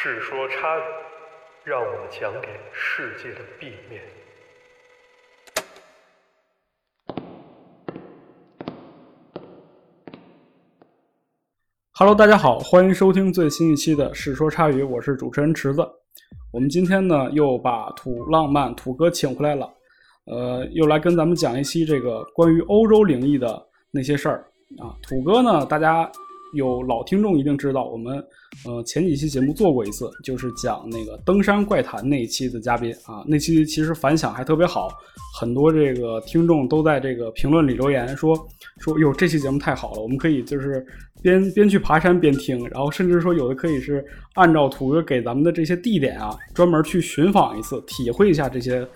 世说差语，让我们讲给世界的 B 面。Hello，大家好，欢迎收听最新一期的《世说差语》，我是主持人池子。我们今天呢又把土浪漫土哥请回来了，呃，又来跟咱们讲一期这个关于欧洲灵异的那些事儿啊。土哥呢，大家有老听众一定知道，我们呃前几期节目做过一次，就是讲那个登山怪谈那一期的嘉宾啊，那期其实反响还特别好，很多这个听众都在这个评论里留言说说哟这期节目太好了，我们可以就是边边去爬山边听，然后甚至说有的可以是按照土哥给咱们的这些地点啊，专门去寻访一次，体会一下这些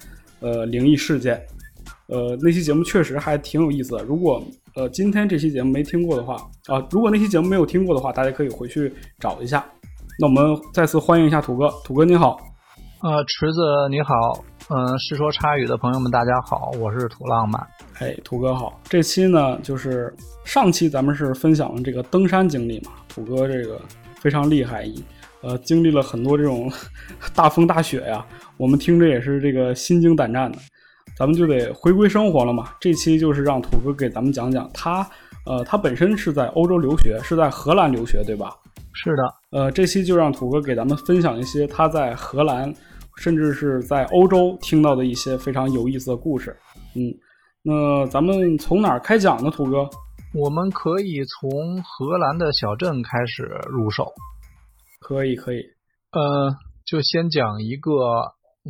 呃灵异事件。呃，那期节目确实还挺有意思的。如果呃今天这期节目没听过的话啊、如果那期节目没有听过的话，大家可以回去找一下。那我们再次欢迎一下土哥，土哥你好。呃，池子你好，嗯、是说插语的朋友们大家好，我是土浪漫。哎，土哥好。这期呢，就是上期咱们是分享了这个登山经历嘛，土哥这个非常厉害，呃经历了很多这种 大风大雪呀，我们听着也是这个心惊胆战的。咱们就得回归生活了嘛。这期就是让土哥给咱们讲讲他，呃，他本身是在欧洲留学，是在荷兰留学，对吧？是的，呃，这期就让土哥给咱们分享一些他在荷兰，甚至是在欧洲听到的一些非常有意思的故事。嗯，那咱们从哪儿开讲呢？土哥？我们可以从荷兰的小镇开始入手。可以，可以。呃，就先讲一个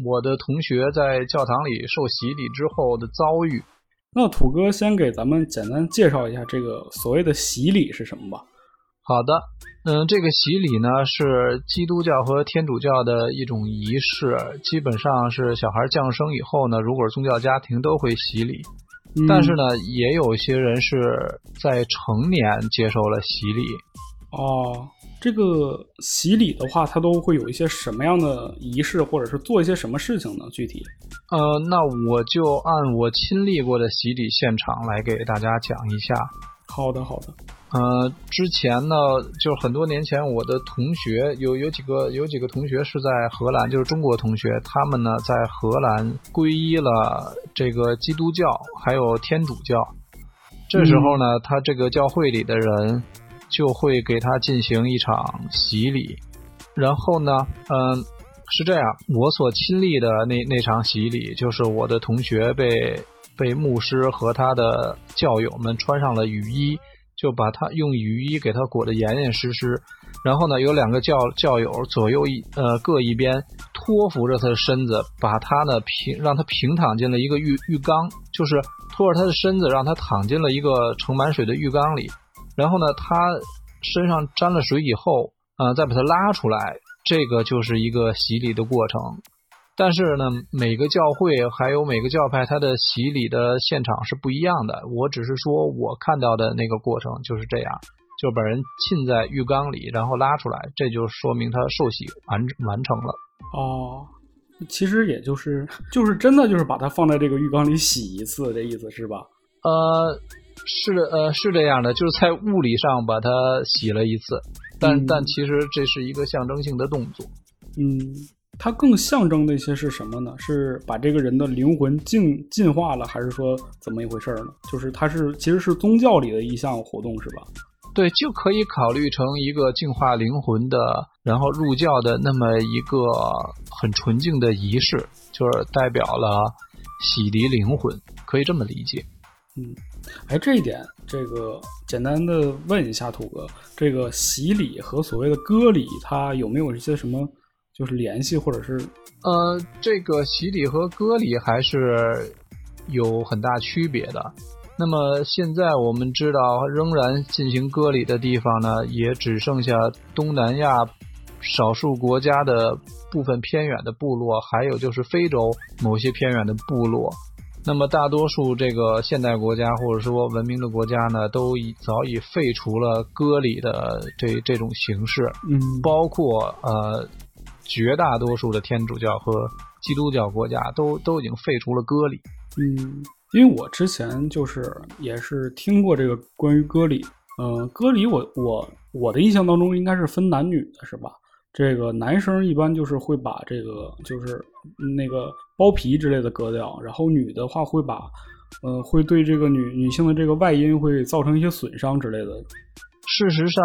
我的同学在教堂里受洗礼之后的遭遇。那土哥先给咱们简单介绍一下这个所谓的洗礼是什么吧。好的，嗯，这个洗礼呢是基督教和天主教的一种仪式，基本上是小孩降生以后呢，如果是宗教家庭都会洗礼。嗯但是呢，也有些人是在成年接受了洗礼。哦，这个洗礼的话，它都会有一些什么样的仪式，或者是做一些什么事情呢？具体？呃，那我就按我亲历过的洗礼现场来给大家讲一下。好的，好的。呃，之前呢，就是很多年前，我的同学有有几个有几个同学是在荷兰，就是中国同学，他们呢在荷兰皈依了这个基督教还有天主教。这时候呢，他这个教会里的人就会给他进行一场洗礼，然后呢，嗯、是这样，我所亲历的那那场洗礼，就是我的同学被被牧师和他的教友们穿上了雨衣。就把他用雨衣给他裹得严严实实，然后呢，有两个教教友左右一呃各一边托扶着他的身子，把他呢平让他平躺进了一个浴浴缸，就是托着他的身子让他躺进了一个盛满水的浴缸里，然后呢，他身上沾了水以后，呃，再把它拉出来，这个就是一个洗礼的过程。但是呢，每个教会还有每个教派，它的洗礼的现场是不一样的。我只是说我看到的那个过程就是这样，就把人浸在浴缸里，然后拉出来，这就说明他受洗完完成了。哦，其实也就是就是真的就是把它放在这个浴缸里洗一次，这意思是吧？呃，是的，呃，是这样的，就是在物理上把它洗了一次，但、嗯但其实这是一个象征性的动作。嗯，它更象征的一些是什么呢？是把这个人的灵魂进进化了，还是说怎么一回事呢？就是它是其实是宗教里的一项活动，是吧？对，就可以考虑成一个净化灵魂的，然后入教的那么一个很纯净的仪式，就是代表了洗涤灵魂，可以这么理解。嗯，哎，这一点，这个简单的问一下土哥，这个洗礼和所谓的割礼，它有没有一些什么就是联系，或者是呃，这个洗礼和割礼还是有很大区别的。那么现在我们知道，仍然进行割礼的地方呢，也只剩下东南亚少数国家的部分偏远的部落，还有就是非洲某些偏远的部落。那么大多数这个现代国家或者说文明的国家呢，都已早已废除了割礼的这这种形式。嗯包括呃绝大多数的天主教和基督教国家都都已经废除了割礼。嗯，因为我之前就是也是听过这个关于割礼，呃，割礼我我我的印象当中应该是分男女的，是吧？这个男生一般就是会把这个就是那个包皮之类的割掉，然后女的话会把呃会对这个女女性的这个外阴会造成一些损伤之类的。事实上，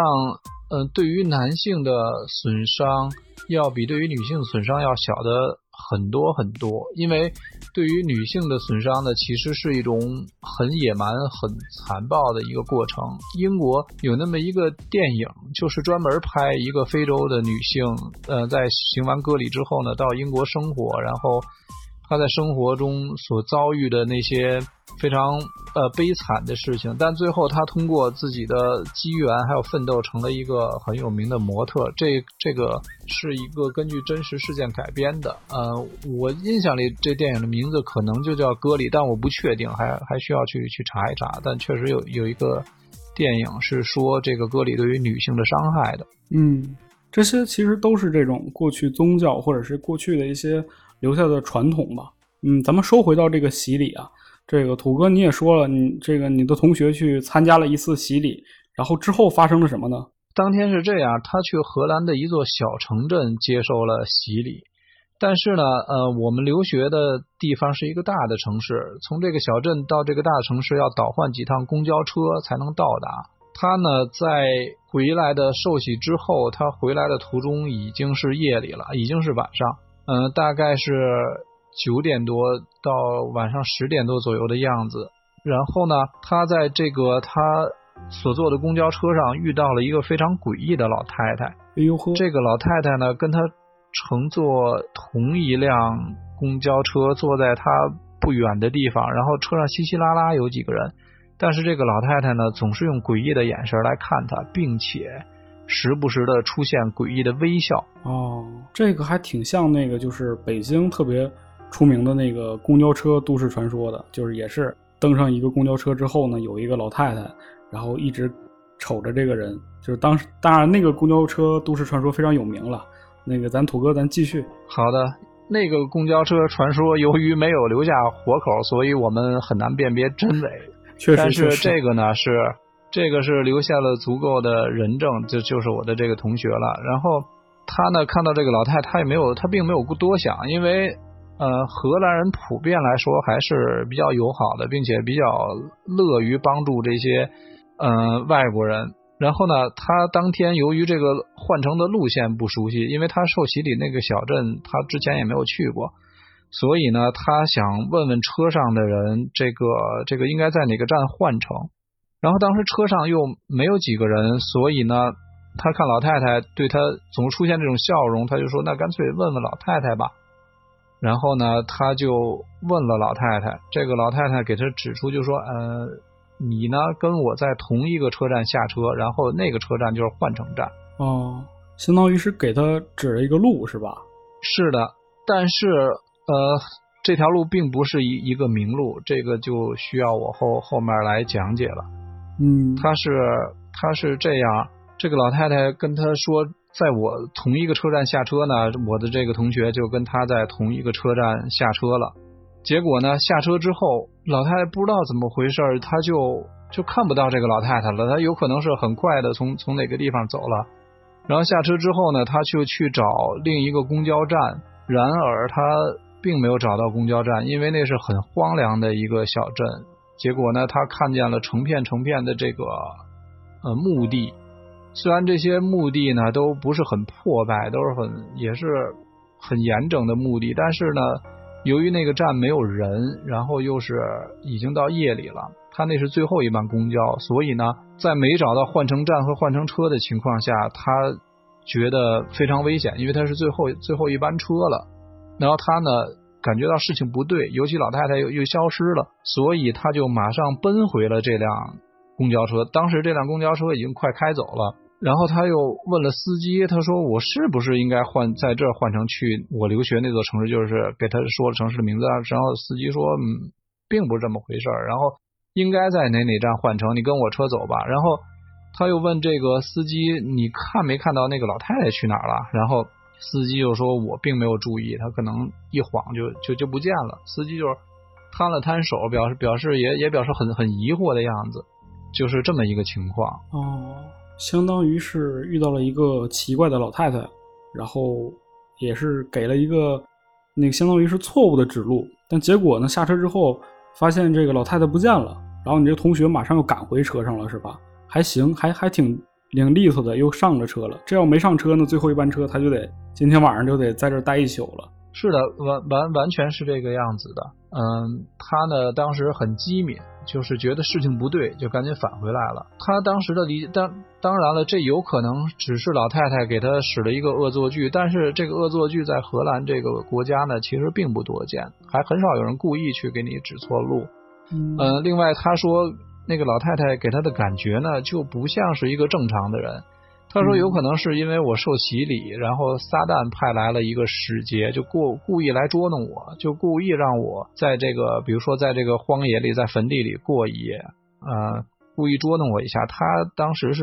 呃、对于男性的损伤要比对于女性损伤要小的很多很多，因为对于女性的损伤呢，其实是一种很野蛮、很残暴的一个过程。英国有那么一个电影，就是专门拍一个非洲的女性，呃，在行完割礼之后呢，到英国生活，然后他在生活中所遭遇的那些非常呃悲惨的事情，但最后他通过自己的机缘还有奋斗，成了一个很有名的模特。这这个是一个根据真实事件改编的。呃，我印象里这电影的名字可能就叫《割礼》，但我不确定，还还需要去去查一查。但确实有有一个电影是说这个割礼对于女性的伤害的。嗯，这些其实都是这种过去宗教或者是过去的一些留下的传统吧。嗯，咱们说回到这个洗礼啊，这个土哥你也说了，你这个你的同学去参加了一次洗礼，然后之后发生了什么呢？当天是这样，他去荷兰的一座小城镇接受了洗礼，但是呢，呃，我们留学的地方是一个大的城市，从这个小镇到这个大城市要倒换几趟公交车才能到达。他呢，在回来的受洗之后，他回来的途中已经是夜里了，已经是晚上，嗯、大概是九点多到晚上十点多左右的样子。然后呢，他在这个他所坐的公交车上遇到了一个非常诡异的老太太。哎呦呵，这个老太太呢，跟他乘坐同一辆公交车，坐在他不远的地方，然后车上稀稀拉拉有几个人，但是这个老太太呢，总是用诡异的眼神来看他，并且时不时的出现诡异的微笑。哦，这个还挺像那个，就是北京特别出名的那个公交车都市传说的，就是也是登上一个公交车之后呢，有一个老太太，然后一直瞅着这个人，就是当时当然那个公交车都市传说非常有名了。那个咱土哥，咱继续。好的，那个公交车传说由于没有留下活口，所以我们很难辨别真伪。确实，但是这个呢是这个是留下了足够的人证，就就是我的这个同学了。然后他呢看到这个老太，他也没有他并没有多想，因为呃荷兰人普遍来说还是比较友好的，并且比较乐于帮助这些呃外国人。然后呢，他当天由于这个换乘的路线不熟悉，因为他受洗礼那个小镇他之前也没有去过，所以呢，他想问问车上的人，这个这个应该在哪个站换乘。然后当时车上又没有几个人，所以呢，他看老太太对他总出现这种笑容，他就说那干脆问问老太太吧。然后呢，他就问了老太太，这个老太太给他指出，就说呃，你呢跟我在同一个车站下车，然后那个车站就是换乘站。哦，相当于是给他指了一个路，是吧？是的，但是呃，这条路并不是一一个明路，这个就需要我后后面来讲解了。嗯，他是他是这样，这个老太太跟他说，在我同一个车站下车呢，我的这个同学就跟他在同一个车站下车了。结果呢，下车之后，老太太不知道怎么回事，他就就看不到这个老太太了。他有可能是很快的从从哪个地方走了。然后下车之后呢，他就去找另一个公交站，然而他并没有找到公交站，因为那是很荒凉的一个小镇。结果呢，他看见了成片成片的这个呃墓地，虽然这些墓地呢都不是很破败，都是很也是很严整的墓地，但是呢，由于那个站没有人，然后又是已经到夜里了，他那是最后一班公交，所以呢，在没找到换乘站和换乘车的情况下，他觉得非常危险，因为他是最后最后一班车了，然后他呢。感觉到事情不对，尤其老太太又又消失了，所以他就马上奔回了这辆公交车。当时这辆公交车已经快开走了，然后他又问了司机，他说：“我是不是应该换在这换乘去我留学那座城市？”就是给他说了城市的名字。然后司机说：“嗯，并不是这么回事儿。然后应该在哪哪站换乘？你跟我车走吧。”然后他又问这个司机：“你看没看到那个老太太去哪儿了？”然后。司机就说：“我并没有注意，他可能一晃就就就不见了。”司机就是摊了摊手，表示表示也也表示很很疑惑的样子，就是这么一个情况。哦，相当于是遇到了一个奇怪的老太太。然后也是给了一个那个相当于是错误的指路，但结果呢下车之后发现这个老太太不见了，然后你这同学马上又赶回车上了是吧？还行，还还挺挺利索的，又上了车了。这要没上车呢，最后一班车他就得今天晚上就得在这待一宿了。是的，完完完全是这个样子的。嗯，他呢当时很机敏，就是觉得事情不对，就赶紧返回来了。他当时的理当当然了，这有可能只是老太太给他使了一个恶作剧，但是这个恶作剧在荷兰这个国家呢，其实并不多见，还很少有人故意去给你指错路。嗯嗯，另外他说那个老太太给他的感觉呢，就不像是一个正常的人。他说有可能是因为我受洗礼，然后撒旦派来了一个使节，就故故意来捉弄我，就故意让我在这个，比如说在这个荒野里，在坟地里过一夜，呃，故意捉弄我一下。他当时是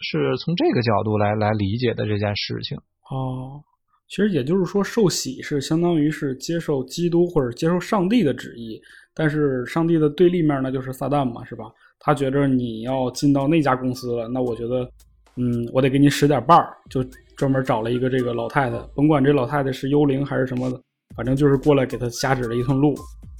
是从这个角度来来理解的这件事情。哦，其实也就是说，受洗是相当于是接受基督或者接受上帝的旨意，但是上帝的对立面呢就是撒旦嘛，是吧？他觉着你要进到那家公司了，那我觉得，嗯，我得给你使点绊儿，就专门找了一个这个老太太，甭管这老太太是幽灵还是什么的，反正就是过来给他瞎指了一通路。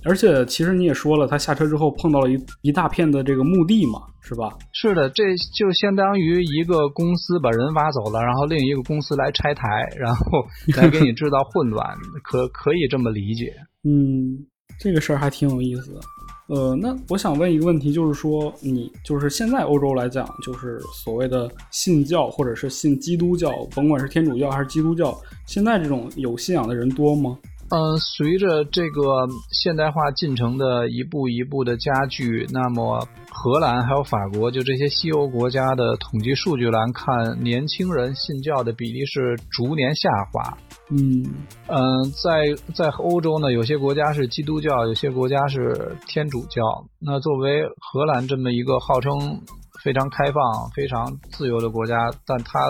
而且其实你也说了，他下车之后碰到了一一大片的这个墓地嘛，是吧？是的，这就相当于一个公司把人挖走了，然后另一个公司来拆台，然后 来给你制造混乱，可可以这么理解。嗯，这个事儿还挺有意思的。呃，那我想问一个问题，就是说，你就是现在欧洲来讲，就是所谓的信教或者是信基督教，甭管是天主教还是基督教，现在这种有信仰的人多吗？呃，随着这个现代化进程的一步一步的加剧，那么荷兰还有法国，就这些西欧国家的统计数据来看，年轻人信教的比例是逐年下滑。嗯嗯，在在欧洲呢，有些国家是基督教，有些国家是天主教。那作为荷兰这么一个号称非常开放、非常自由的国家，但它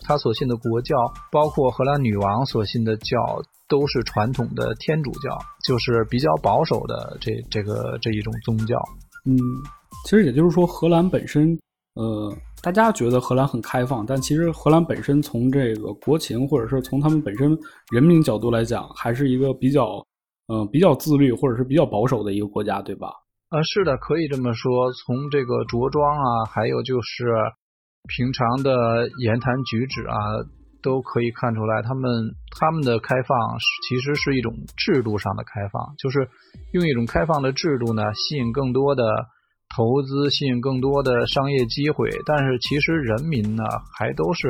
它所信的国教，包括荷兰女王所信的教，都是传统的天主教，就是比较保守的这这个这一种宗教。嗯，其实也就是说，荷兰本身，呃，大家觉得荷兰很开放，但其实荷兰本身从这个国情或者是从他们本身人民角度来讲，还是一个比较，呃，比较自律或者是比较保守的一个国家，对吧？啊，是的，可以这么说。从这个着装啊，还有就是平常的言谈举止啊，都可以看出来，他们他们的开放其实是一种制度上的开放，就是用一种开放的制度呢，吸引更多的投资，吸引更多的商业机会。但是其实人民呢，还都是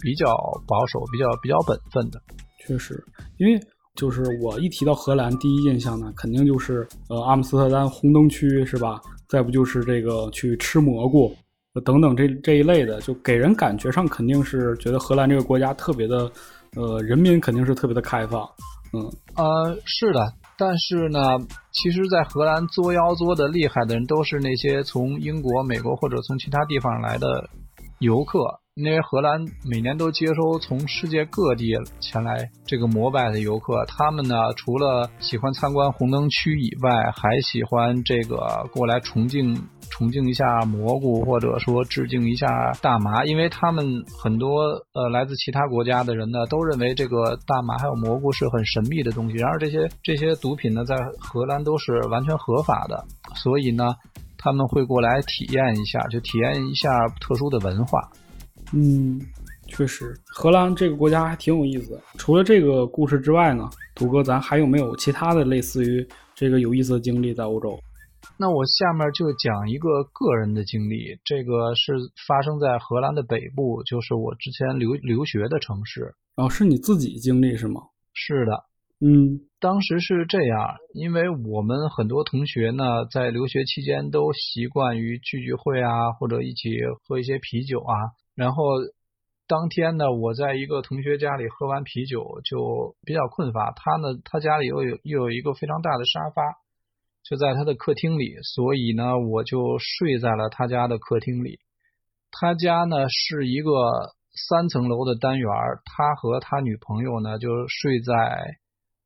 比较保守、比较比较本分的。确实，因为就是我一提到荷兰，第一印象呢，肯定就是呃阿姆斯特丹红灯区是吧？再不就是这个去吃蘑菇。等等这这一类的，就给人感觉上肯定是觉得荷兰这个国家特别的，呃，人民肯定是特别的开放，嗯，呃，是的，但是呢，其实，在荷兰作妖作的厉害的人，都是那些从英国、美国或者从其他地方来的游客。因为荷兰每年都接收从世界各地前来这个膜拜的游客，他们呢除了喜欢参观红灯区以外，还喜欢这个过来崇敬崇敬一下蘑菇，或者说致敬一下大麻，因为他们很多呃来自其他国家的人呢，都认为这个大麻还有蘑菇是很神秘的东西。然而这些这些毒品呢，在荷兰都是完全合法的，所以呢，他们会过来体验一下，就体验一下特殊的文化。嗯，确实，荷兰这个国家还挺有意思的。除了这个故事之外呢，土哥，咱还有没有其他的类似于这个有意思的经历在欧洲？那我下面就讲一个个人的经历，这个是发生在荷兰的北部，就是我之前留留学的城市。哦，是你自己经历是吗？是的，嗯，当时是这样，因为我们很多同学呢，在留学期间都习惯于聚聚会啊，或者一起喝一些啤酒啊。然后当天呢，我在一个同学家里喝完啤酒，就比较困乏。他呢，他家里又有又有一个非常大的沙发，就在他的客厅里，所以呢，我就睡在了他家的客厅里。他家呢是一个三层楼的单元，他和他女朋友呢就睡在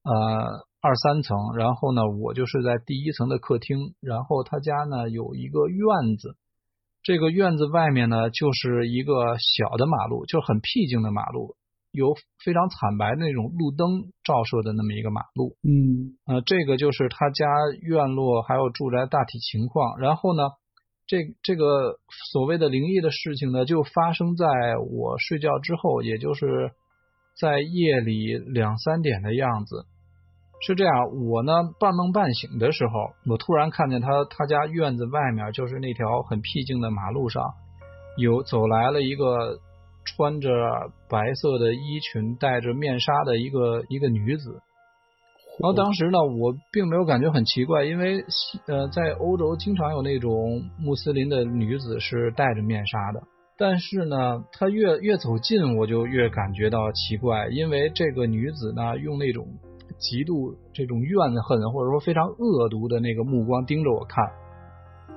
呃二三层，然后呢，我就睡在第一层的客厅。然后他家呢有一个院子。这个院子外面呢，就是一个小的马路，就很僻静的马路。有非常惨白的那种路灯照射的那么一个马路。嗯呃，这个就是他家院落还有住宅大体情况。然后呢，这这个所谓的灵异的事情呢，就发生在我睡觉之后，也就是在夜里两三点的样子。是这样，我呢半梦半醒的时候，我突然看见他他家院子外面，就是那条很僻静的马路上，有走来了一个穿着白色的衣裙、戴着面纱的一个一个女子。然后当时呢，我并没有感觉很奇怪，因为呃，在欧洲经常有那种穆斯林的女子是戴着面纱的。但是呢，她越越走近，我就越感觉到奇怪，因为这个女子呢，用那种极度这种怨恨或者说非常恶毒的那个目光盯着我看。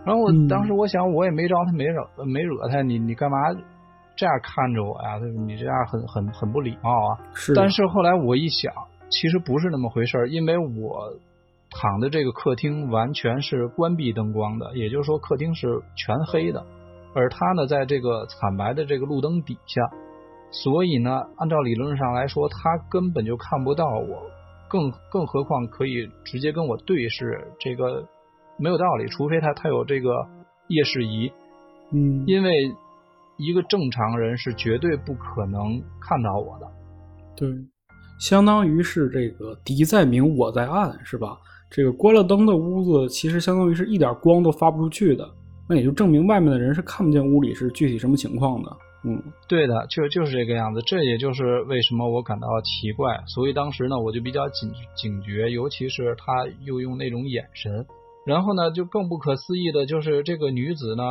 然后我嗯当时我想，我也没招她，没惹没惹她，你你干嘛这样看着我呀？你这样很很很不礼貌啊！是，但是后来我一想，其实不是那么回事儿，因为我躺的这个客厅完全是关闭灯光的，也就是说客厅是全黑的，而他呢在这个惨白的这个路灯底下，所以呢，按照理论上来说，他根本就看不到我，更更何况可以直接跟我对视，这个没有道理，除非他他有这个夜视仪，嗯，因为一个正常人是绝对不可能看到我的。对，相当于是这个敌在明我在暗，是吧？这个关了灯的屋子，其实相当于是一点光都发不出去的，那也就证明外面的人是看不见屋里是具体什么情况的。嗯，对的，就就是这个样子。这也就是为什么我感到奇怪，所以当时呢，我就比较警警觉，尤其是他又用那种眼神。然后呢，就更不可思议的就是这个女子呢，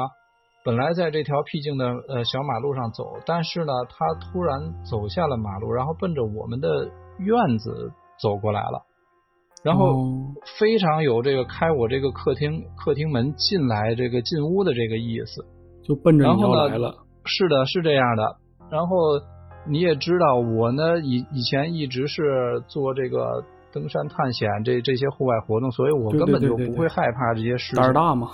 本来在这条僻静的呃小马路上走，但是呢，他突然走下了马路，然后奔着我们的院子走过来了，然后哦非常有这个开我这个客厅客厅门进来这个进屋的这个意思。就奔着你来了。是的，是这样的。然后你也知道，我呢以以前一直是做这个登山探险这这些户外活动，所以我根本就不会害怕这些事情。胆儿大嘛？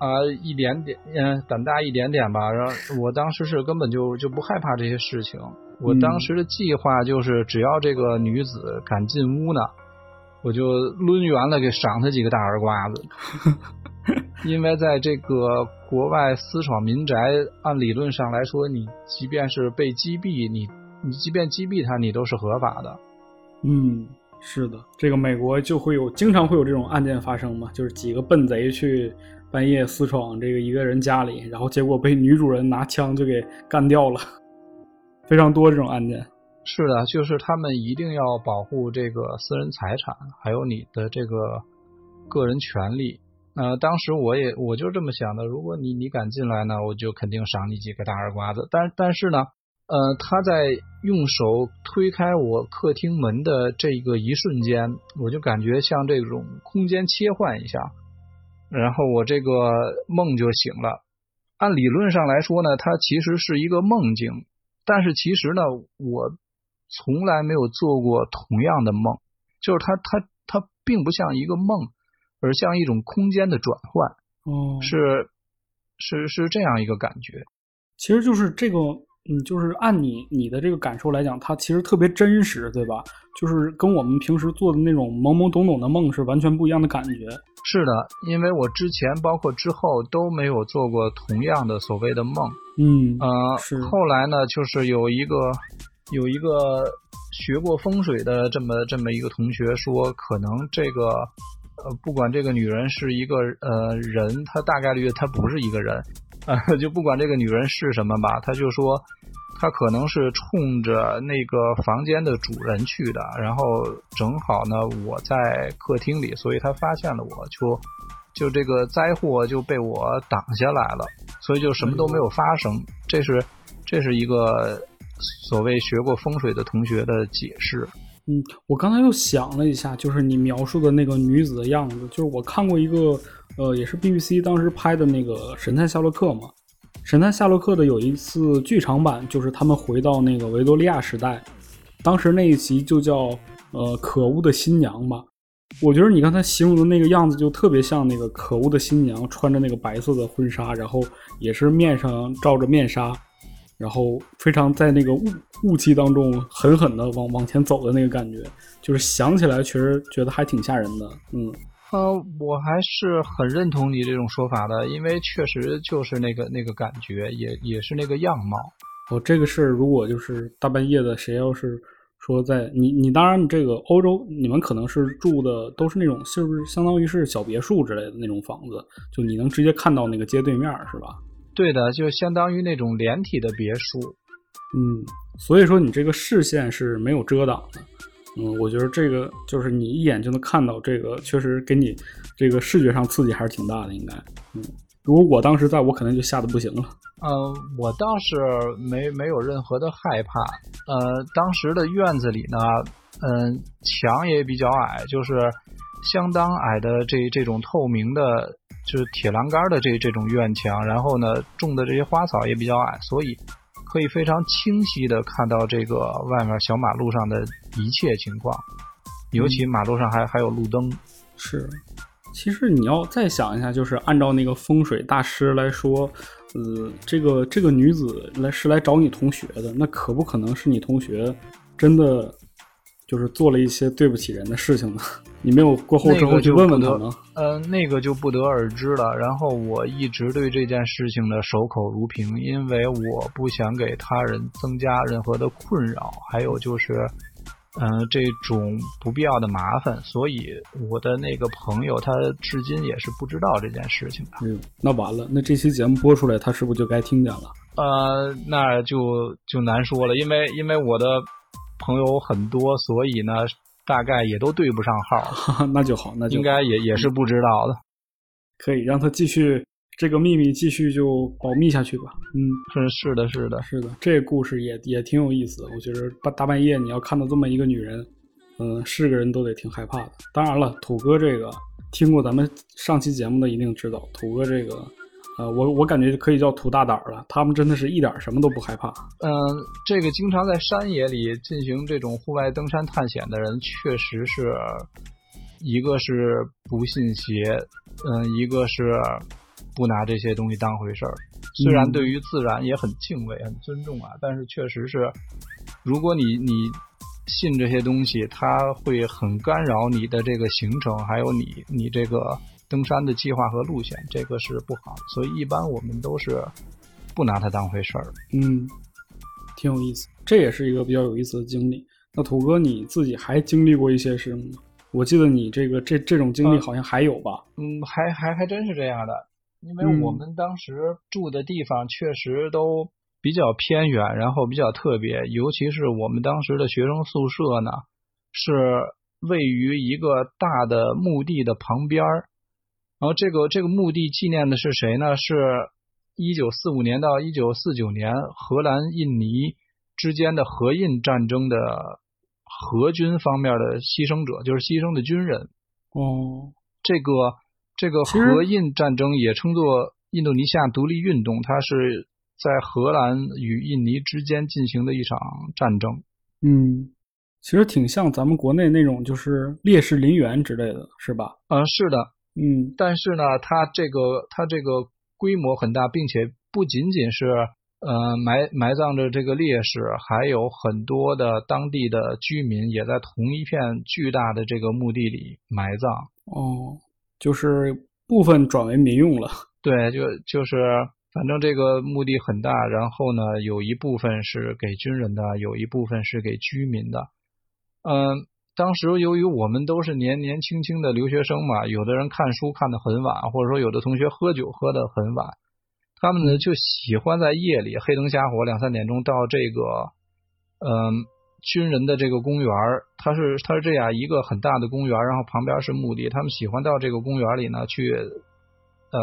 啊、一点点，嗯，胆大一点点吧。然后我当时是根本就就不害怕这些事情。我当时的计划就是，只要这个女子敢进屋呢，我就抡圆了给赏她几个大耳刮子。因为在这个国外私闯民宅，按理论上来说，你即便是被击毙，你你即便击毙他，你都是合法的。嗯，是的，这个美国就会有经常会有这种案件发生嘛，就是几个笨贼去半夜私闯这个一个人家里，然后结果被女主人拿枪就给干掉了，非常多这种案件。是的，就是他们一定要保护这个私人财产，还有你的这个个人权利。呃，当时我也我就这么想的，如果你你敢进来呢，我就肯定赏你几个大耳刮子。但但是呢，呃，他在用手推开我客厅门的这个一瞬间，我就感觉像这种空间切换一下，然后我这个梦就醒了。按理论上来说呢，它其实是一个梦境，但是其实呢，我从来没有做过同样的梦，就是它它它并不像一个梦，而像一种空间的转换，哦，是是是这样一个感觉。其实就是这个，嗯，就是按你你的这个感受来讲，它其实特别真实，对吧？就是跟我们平时做的那种懵懵懂懂的梦是完全不一样的感觉。是的，因为我之前包括之后都没有做过同样的所谓的梦。嗯，呃，是后来呢，就是有一个有一个学过风水的这么这么一个同学说，可能这个呃，不管这个女人是一个呃人，她大概率她不是一个人，呃，就不管这个女人是什么吧，他就说她可能是冲着那个房间的主人去的，然后正好呢我在客厅里，所以他发现了我就。就这个灾祸就被我挡下来了，所以就什么都没有发生。这是这是一个所谓学过风水的同学的解释。嗯，我刚才又想了一下，就是你描述的那个女子的样子，就是我看过一个，呃，也是 BBC 当时拍的那个《神探夏洛克》嘛，《神探夏洛克》的有一次剧场版，就是他们回到那个维多利亚时代，当时那一集就叫呃可恶的新娘吧。我觉得你刚才形容的那个样子就特别像那个可恶的新娘，穿着那个白色的婚纱，然后也是面上罩着面纱，然后非常在那个雾雾气当中狠狠的往往前走的那个感觉，就是想起来确实觉得还挺吓人的。嗯，呃，我还是很认同你这种说法的，因为确实就是那个那个感觉，也也是那个样貌。哦，这个事儿如果就是大半夜的，谁要是说在你你当然这个欧洲，你们可能是住的都是那种是不是相当于是小别墅之类的那种房子，就你能直接看到那个街对面是吧？对的，就相当于那种连体的别墅。嗯，所以说你这个视线是没有遮挡的。嗯，我觉得这个就是你一眼就能看到，这个确实给你这个视觉上刺激还是挺大的，应该。嗯，如果我当时在，我可能就吓得不行了。呃，我倒是没没有任何的害怕。呃，当时的院子里呢，嗯，墙也比较矮，就是相当矮的这这种透明的。就是铁栏杆的这这种院墙，然后呢，种的这些花草也比较矮，所以可以非常清晰的看到这个外面小马路上的一切情况，尤其马路上还还有路灯。是，其实你要再想一下，就是按照那个风水大师来说，呃，这个这个女子来是来找你同学的，那可不可能是你同学真的就是做了一些对不起人的事情呢？你没有过后之后去问问他吗？呃，那个就不得而知了。然后我一直对这件事情的守口如瓶，因为我不想给他人增加任何的困扰，还有就是，嗯，这种不必要的麻烦。所以我的那个朋友他至今也是不知道这件事情的。嗯，那完了，那这期节目播出来，他是不是就该听见了？呃，那就就难说了，因为因为我的朋友很多，所以呢。大概也都对不上号，那就好，那就应该也也是不知道的，可以让他继续这个秘密继续就保密下去吧。嗯，是是的，是的，是的，这故事也也挺有意思。我觉得大大半夜你要看到这么一个女人，嗯，是个人都得挺害怕的。当然了，土哥这个听过咱们上期节目的一定知道，土哥这个。呃，我我感觉可以叫土大胆了，他们真的是一点什么都不害怕。嗯，这个经常在山野里进行这种户外登山探险的人，确实是一个是不信邪，嗯，一个是不拿这些东西当回事儿。虽然对于自然也很敬畏、很尊重啊，但是确实是，如果你你信这些东西，它会很干扰你的这个行程，还有你你这个。登山的计划和路线，这个是不好的，所以一般我们都是不拿它当回事儿。嗯，挺有意思，这也是一个比较有意思的经历。那土哥你自己还经历过一些事吗？我记得你这个这这种经历好像还有吧？嗯，还还还真是这样的，因为我们当时住的地方确实都比较偏远，然后比较特别，尤其是我们当时的学生宿舍呢，是位于一个大的墓地的旁边儿。然后这个这个墓地纪念的是谁呢？是一九四五年到一九四九年荷兰印尼之间的荷印战争的荷军方面的牺牲者，就是牺牲的军人。哦，这个这个荷印战争也称作印度尼西亚独立运动，它是在荷兰与印尼之间进行的一场战争。嗯，其实挺像咱们国内那种就是烈士陵园之类的是吧？嗯，是的。嗯，但是呢，它这个它这个规模很大，并且不仅仅是呃埋埋葬着这个烈士，还有很多的当地的居民也在同一片巨大的这个墓地里埋葬。哦，就是部分转为民用了。对，就就是反正这个墓地很大，然后呢，有一部分是给军人的，有一部分是给居民的。嗯。当时由于我们都是年年轻轻的留学生嘛，有的人看书看得很晚，或者说有的同学喝酒喝得很晚，他们呢就喜欢在夜里黑灯瞎火两三点钟到这个嗯军人的这个公园它是它是这样一个很大的公园，然后旁边是墓地，他们喜欢到这个公园里呢去呃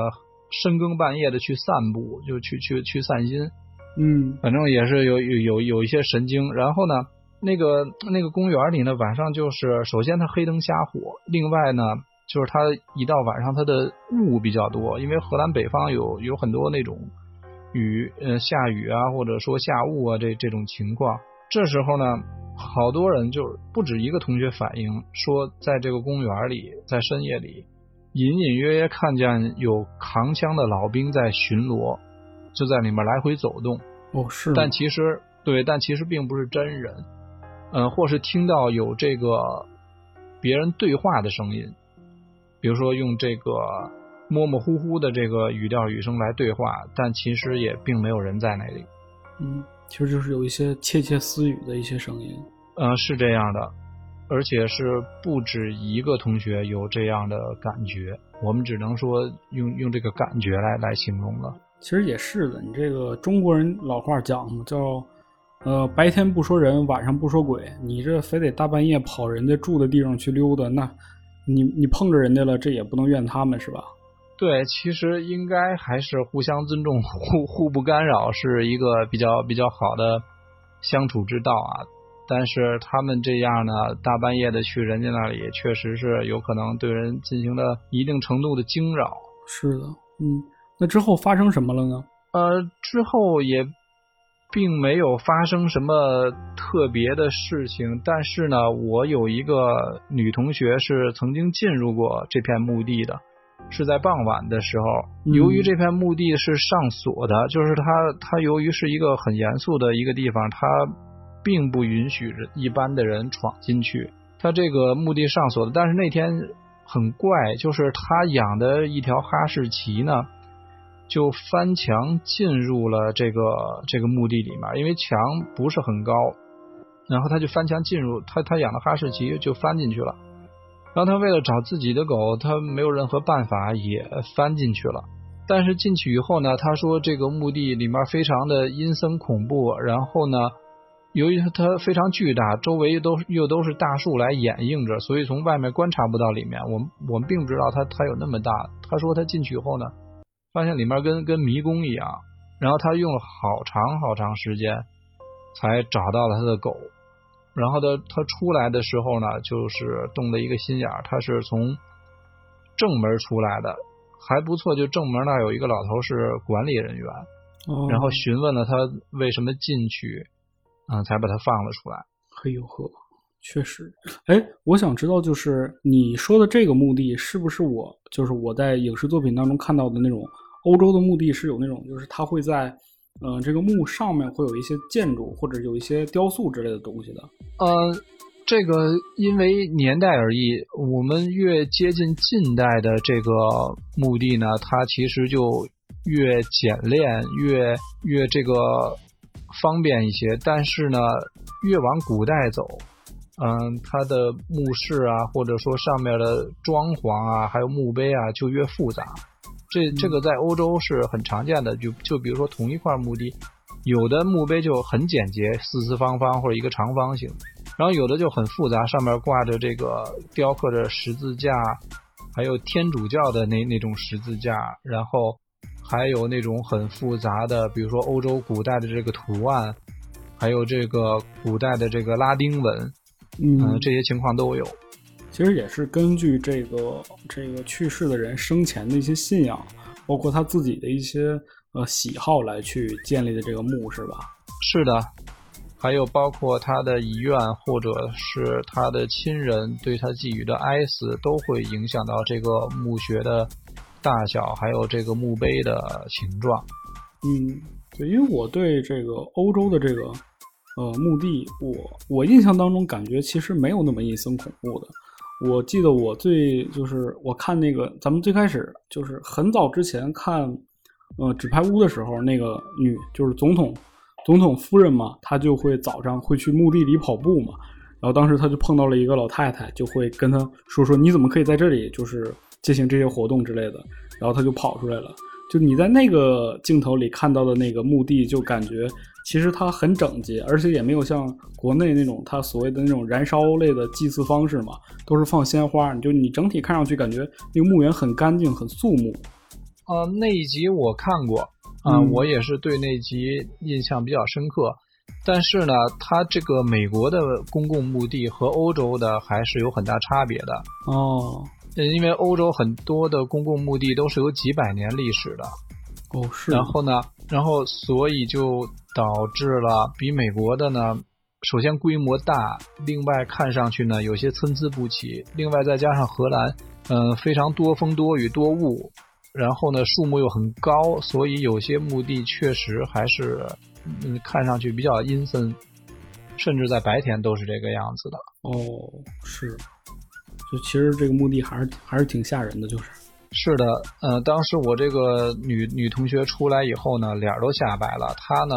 深更半夜的去散步，就去去去散心，嗯，反正也是有有有有一些神经，然后呢。那个那个公园里呢，晚上就是首先它黑灯瞎火，另外呢，就是它一到晚上它的雾比较多，因为荷兰北方有有很多那种雨，呃，下雨啊，或者说下雾啊这这种情况。这时候呢，好多人就不止一个同学反映说，在这个公园里，在深夜里隐隐约约看见有扛枪的老兵在巡逻，就在里面来回走动。哦，是，但其实对，但其实并不是真人，嗯，或是听到有这个别人对话的声音，比如说用这个模模糊糊的这个语调语声来对话，但其实也并没有人在那里。嗯，其实就是有一些窃窃私语的一些声音。嗯，是这样的，而且是不止一个同学有这样的感觉，我们只能说用用这个感觉来来形容了。其实也是的，你这个中国人老话讲嘛，叫呃白天不说人，晚上不说鬼。你这非得大半夜跑人家住的地方去溜达，那你你碰着人家了，这也不能怨他们是吧？对，其实应该还是互相尊重、互互不干扰，是一个比较比较好的相处之道啊。但是他们这样呢，大半夜的去人家那里，确实是有可能对人进行了一定程度的惊扰。是的，嗯，那之后发生什么了呢？呃，之后也并没有发生什么特别的事情，但是呢，我有一个女同学是曾经进入过这片墓地的，是在傍晚的时候，由于这片墓地是上锁的，就是它它由于是一个很严肃的一个地方，它并不允许一般的人闯进去，它这个墓地上锁的。但是那天很怪，就是他养的一条哈士奇呢。就翻墙进入了这个这个墓地里面，因为墙不是很高，然后他就翻墙进入，他他养的哈士奇就翻进去了，然后他为了找自己的狗，他没有任何办法也翻进去了，但是进去以后呢，他说这个墓地里面非常的阴森恐怖，然后呢，由于它非常巨大，周围都又都是大树来掩映着，所以从外面观察不到里面，我们我们并不知道它它有那么大。他说他进去以后呢。发现里面跟跟迷宫一样，然后他用了好长好长时间才找到了他的狗，然后他他出来的时候呢，就是动了一个心眼儿，他是从正门出来的，还不错，就正门那有一个老头是管理人员，然后询问了他为什么进去，嗯，才把他放了出来。嘿呦呵，确实，哎，我想知道，就是你说的这个墓地是不是我就是我在影视作品当中看到的那种？欧洲的墓地是有那种，就是它会在，嗯，这个墓上面会有一些建筑或者有一些雕塑之类的东西的。呃，这个因为年代而异，我们越接近近代的这个墓地呢，它其实就越简练，越越这个方便一些。但是呢，越往古代走，嗯，它的墓室啊，或者说上面的装潢啊，还有墓碑啊，就越复杂。这这个在欧洲是很常见的，就就比如说同一块墓地，有的墓碑就很简洁，四四方方或者一个长方形，然后有的就很复杂，上面挂着这个雕刻着十字架，还有天主教的那那种十字架，然后还有那种很复杂的，比如说欧洲古代的这个图案，还有这个古代的这个拉丁文，嗯，这些情况都有。其实也是根据这个这个去世的人生前的一些信仰，包括他自己的一些呃喜好来去建立的这个墓，是吧？是的，还有包括他的遗愿，或者是他的亲人对他寄予的哀思，都会影响到这个墓穴的大小，还有这个墓碑的形状。嗯，对，因为我对这个欧洲的这个呃墓地，我我印象当中感觉其实没有那么阴森恐怖的。我记得我最就是我看那个咱们最开始就是很早之前看，呃纸牌屋的时候，那个女就是总统总统夫人嘛，她就会早上会去墓地里跑步嘛，然后当时她就碰到了一个老太太，就会跟她说说你怎么可以在这里就是进行这些活动之类的，然后她就跑出来了。就你在那个镜头里看到的那个墓地，就感觉其实它很整洁，而且也没有像国内那种它所谓的那种燃烧类的祭祀方式嘛，都是放鲜花。你就你整体看上去感觉那个墓园很干净、很肃穆。啊，那一集我看过啊，我也是对那集印象比较深刻。但是呢，它这个美国的公共墓地和欧洲的还是有很大差别的哦。因为欧洲很多的公共墓地都是有几百年历史的，哦是。然后呢，然后所以就导致了比美国的呢，首先规模大，另外看上去呢有些参差不齐，另外再加上荷兰，嗯非常多风多雨多雾，然后呢树木又很高，所以有些墓地确实还是嗯看上去比较阴森，甚至在白天都是这个样子的。哦，是，就其实这个墓地还是还是挺吓人的，就是。是的，呃，当时我这个女女同学出来以后呢，脸都吓白了。她呢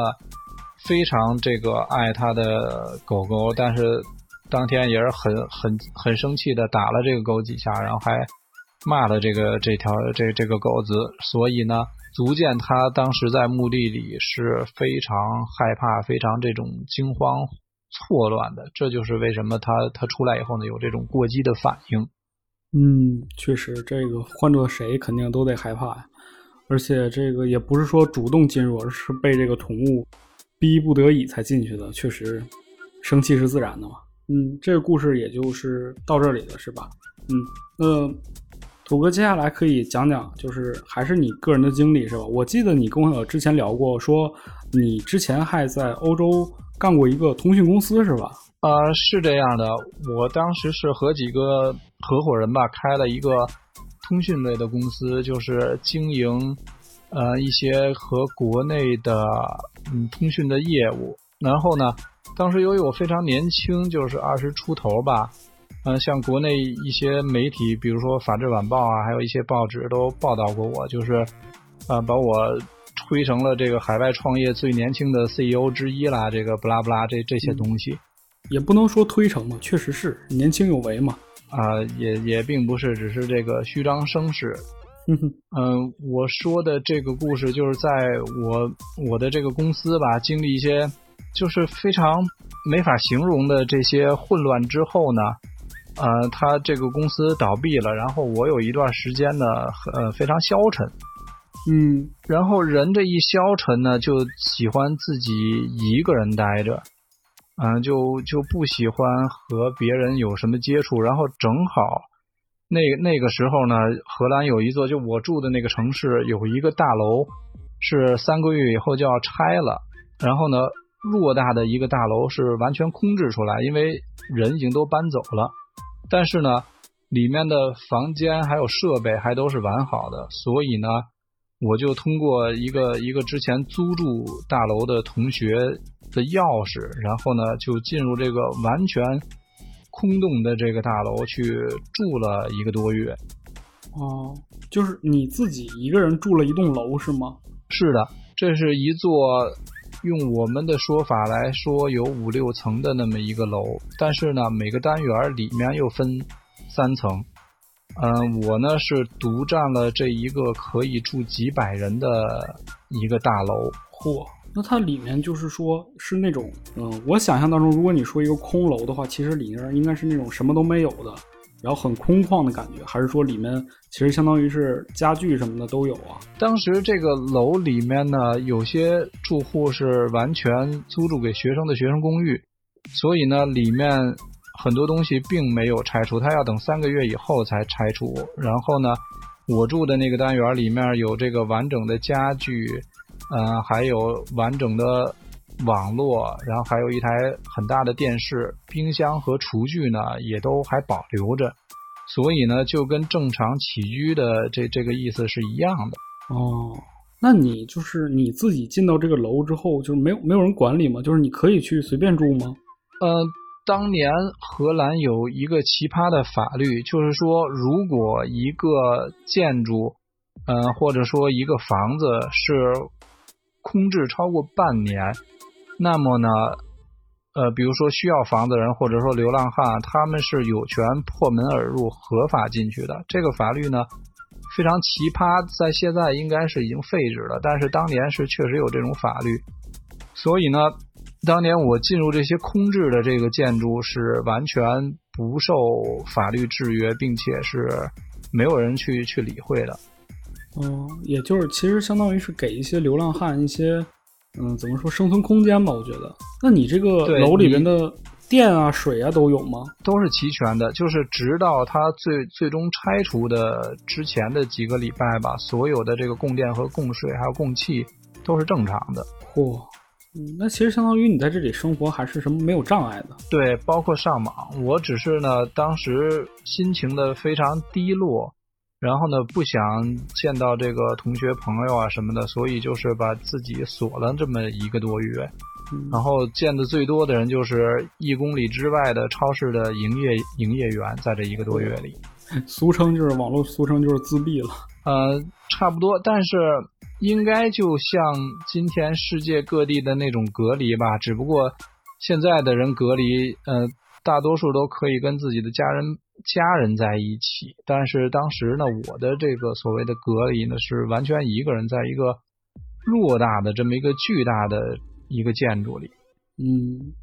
非常这个爱她的狗狗，但是当天也是很很很生气的打了这个狗几下，然后还骂了这个这条这这个狗子。所以呢，足见她当时在墓地里是非常害怕、非常这种惊慌错乱的。这就是为什么他他出来以后呢，有这种过激的反应。嗯，确实，这个换做谁肯定都得害怕呀。而且这个也不是说主动进入，而是被这个宠物逼不得已才进去的。确实，生气是自然的嘛。嗯，这个故事也就是到这里了，是吧？嗯，那土哥接下来可以讲讲，就是还是你个人的经历是吧？我记得你跟我之前聊过，说你之前还在欧洲干过一个通讯公司是吧？啊，是这样的，我当时是和几个合伙人吧，开了一个通讯类的公司，就是经营呃一些和国内的嗯通讯的业务。然后呢，当时由于我非常年轻，就是二十出头吧，嗯，像国内一些媒体，比如说《法制晚报》啊，还有一些报纸都报道过我，就是啊把我吹成了这个海外创业最年轻的 CEO 之一啦，这个不拉不拉这这些东西。也不能说推成嘛，确实是年轻有为嘛。啊，也也并不是，只是这个虚张声势。嗯，我说的这个故事就是在我我的这个公司吧，经历一些就是非常没法形容的这些混乱之后呢，呃，他这个公司倒闭了，然后我有一段时间呢，呃，非常消沉。嗯，然后人这一消沉呢，就喜欢自己一个人待着。嗯，就就不喜欢和别人有什么接触，然后正好那那个时候呢，荷兰有一座就我住的那个城市有一个大楼是三个月以后就要拆了，然后呢，偌大的一个大楼是完全空置出来，因为人已经都搬走了，但是呢，里面的房间还有设备还都是完好的，所以呢，我就通过一个一个之前租住大楼的同学。的钥匙，然后呢，就进入这个完全空洞的这个大楼去住了一个多月。哦，就是你自己一个人住了一栋楼是吗？是的，这是一座用我们的说法来说有五六层的那么一个楼，但是呢，每个单元里面又分三层。嗯，我呢是独占了这一个可以住几百人的一个大楼。嚯！那它里面就是说，是那种，嗯，我想象当中，如果你说一个空楼的话，其实里面应该是那种什么都没有的，然后很空旷的感觉，还是说里面其实相当于是家具什么的都有啊？当时这个楼里面呢，有些住户是完全租住给学生的学生公寓，所以呢，里面很多东西并没有拆除，它要等三个月以后才拆除。然后呢，我住的那个单元里面有这个完整的家具。嗯，还有完整的网络，然后还有一台很大的电视、冰箱和厨具呢，也都还保留着，所以呢，就跟正常起居的这这个意思是一样的。哦，那你就是你自己进到这个楼之后，就是没有没有人管理吗？就是你可以去随便住吗？嗯，当年荷兰有一个奇葩的法律，就是说，如果一个建筑，嗯，或者说一个房子是空置超过半年，那么呢，呃，比如说需要房子的人或者说流浪汉，他们是有权破门而入，合法进去的。这个法律呢非常奇葩，在现在应该是已经废止了，但是当年是确实有这种法律。所以呢，当年我进入这些空置的这个建筑是完全不受法律制约，并且是没有人去去理会的。嗯，也就是其实相当于是给一些流浪汉一些，嗯，怎么说生存空间吧？我觉得。那你这个楼里边的电啊、水啊都有吗？都是齐全的，就是直到它最最终拆除的之前的几个礼拜吧，所有的这个供电和供水还有供气都是正常的。嚯，嗯，那其实相当于你在这里生活还是什么没有障碍的。对，包括上网，我只是呢当时心情的非常低落。然后呢不想见到这个同学朋友啊什么的，所以就是把自己锁了这么一个多月。然后见的最多的人就是一公里之外的超市的营业营业员，在这一个多月里，俗称就是网络俗称就是自闭了。呃，差不多，但是应该就像今天世界各地的那种隔离吧，只不过现在的人隔离，呃，大多数都可以跟自己的家人家人在一起，但是当时呢，我的这个所谓的隔离呢，是完全一个人在一个偌大的这么一个巨大的。一个建筑里，嗯，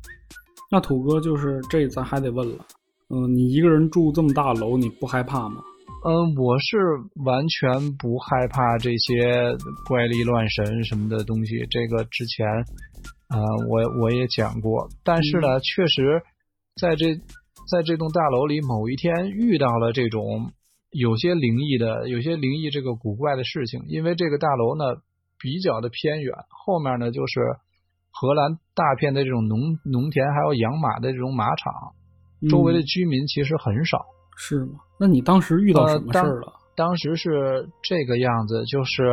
那土哥就是这，咱还得问了，嗯，你一个人住这么大楼，你不害怕吗？嗯，我是完全不害怕这些怪力乱神什么的东西。这个之前，啊，我我也讲过，但是呢，确实在这在这栋大楼里，某一天遇到了这种有些灵异的、有些灵异这个古怪的事情。因为这个大楼呢比较的偏远，后面呢就是。荷兰大片的这种农农田，还有养马的这种马场，周围的居民其实很少，是吗？那你当时遇到什么事儿了？当时是这个样子，就是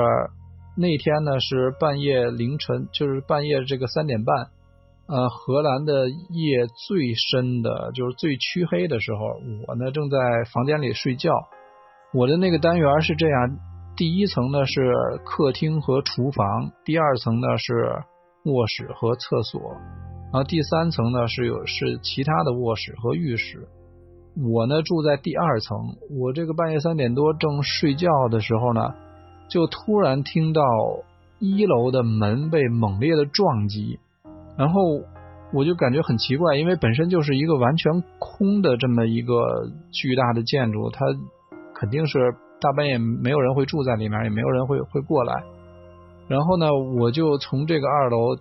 那天呢是半夜凌晨，就是半夜这个三点半，呃，荷兰的夜最深的，就是最黢黑的时候，我呢正在房间里睡觉，我的那个单元是这样，第一层呢是客厅和厨房，第二层呢是。卧室和厕所，然后第三层呢是有是其他的卧室和浴室。我呢住在第二层，我这个半夜三点多正睡觉的时候呢，就突然听到一楼的门被猛烈的撞击，然后我就感觉很奇怪，因为本身就是一个完全空的这么一个巨大的建筑，它肯定是大半夜没有人会住在里面，也没有人会会过来。然后呢，我就从这个二楼，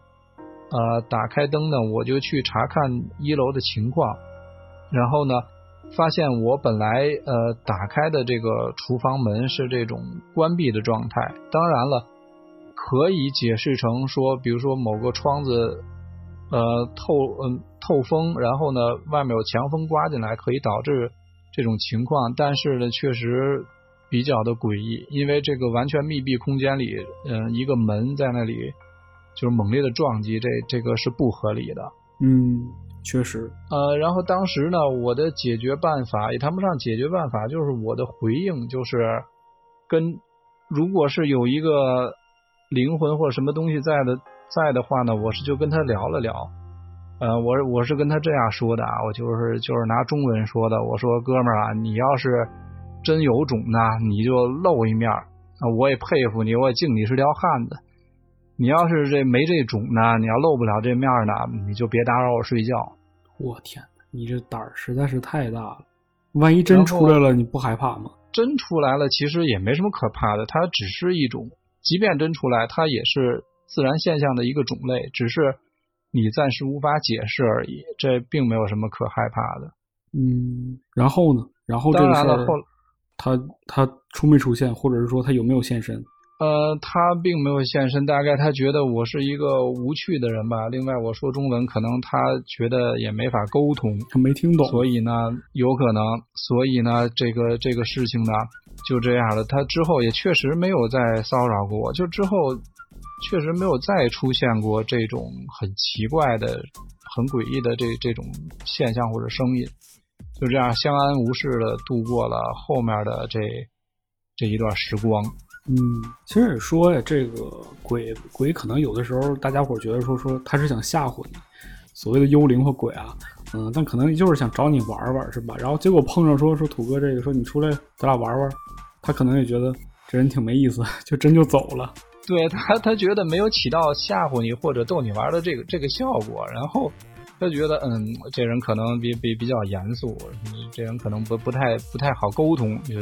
呃，打开灯呢，我就去查看一楼的情况。然后呢，发现我本来呃打开的这个厨房门是这种关闭的状态。当然了，可以解释成说，比如说某个窗子呃透嗯透风，然后呢外面有强风刮进来，可以导致这种情况。但是呢，确实。比较的诡异，因为这个完全密闭空间里，嗯，一个门在那里，就是猛烈的撞击，这这个是不合理的。嗯，确实。呃，然后当时呢，我的解决办法也谈不上解决办法，就是我的回应就是跟，如果是有一个灵魂或者什么东西在的在的话呢，我是就跟他聊了聊。呃，我我是跟他这样说的啊，我就是就是拿中文说的，我说哥们儿啊，你要是。真有种呢，你就露一面啊！我也佩服你，我也敬你是条汉子。你要是这没这种呢，你要露不了这面呢，你就别打扰我睡觉。我天你这胆儿实在是太大了！万一真出来了，你不害怕吗？真出来了，其实也没什么可怕的。它只是一种，即便真出来，它也是自然现象的一个种类，只是你暂时无法解释而已。这并没有什么可害怕的。嗯，然后呢？然后这个事儿。他他出没出现，或者是说他有没有现身？呃，他并没有现身，大概他觉得我是一个无趣的人吧。另外，我说中文，可能他觉得也没法沟通，他没听懂，所以呢，有可能，所以呢，这个这个事情呢，就这样了。他之后也确实没有再骚扰过我，就之后确实没有再出现过这种很奇怪的、很诡异的这这种现象或者声音。就这样相安无事的度过了后面的这这一段时光。嗯，其实也说呀，这个鬼鬼可能有的时候大家伙觉得说说他是想吓唬你，所谓的幽灵或鬼啊，嗯，但可能就是想找你玩玩，是吧？然后结果碰上说说土哥这个，说你出来咱俩玩玩，他可能也觉得这人挺没意思，就真就走了。对他，他觉得没有起到吓唬你或者逗你玩的这个这个效果，然后。他觉得，嗯，这人可能比比比较严肃，这人可能不不太不太好沟通，就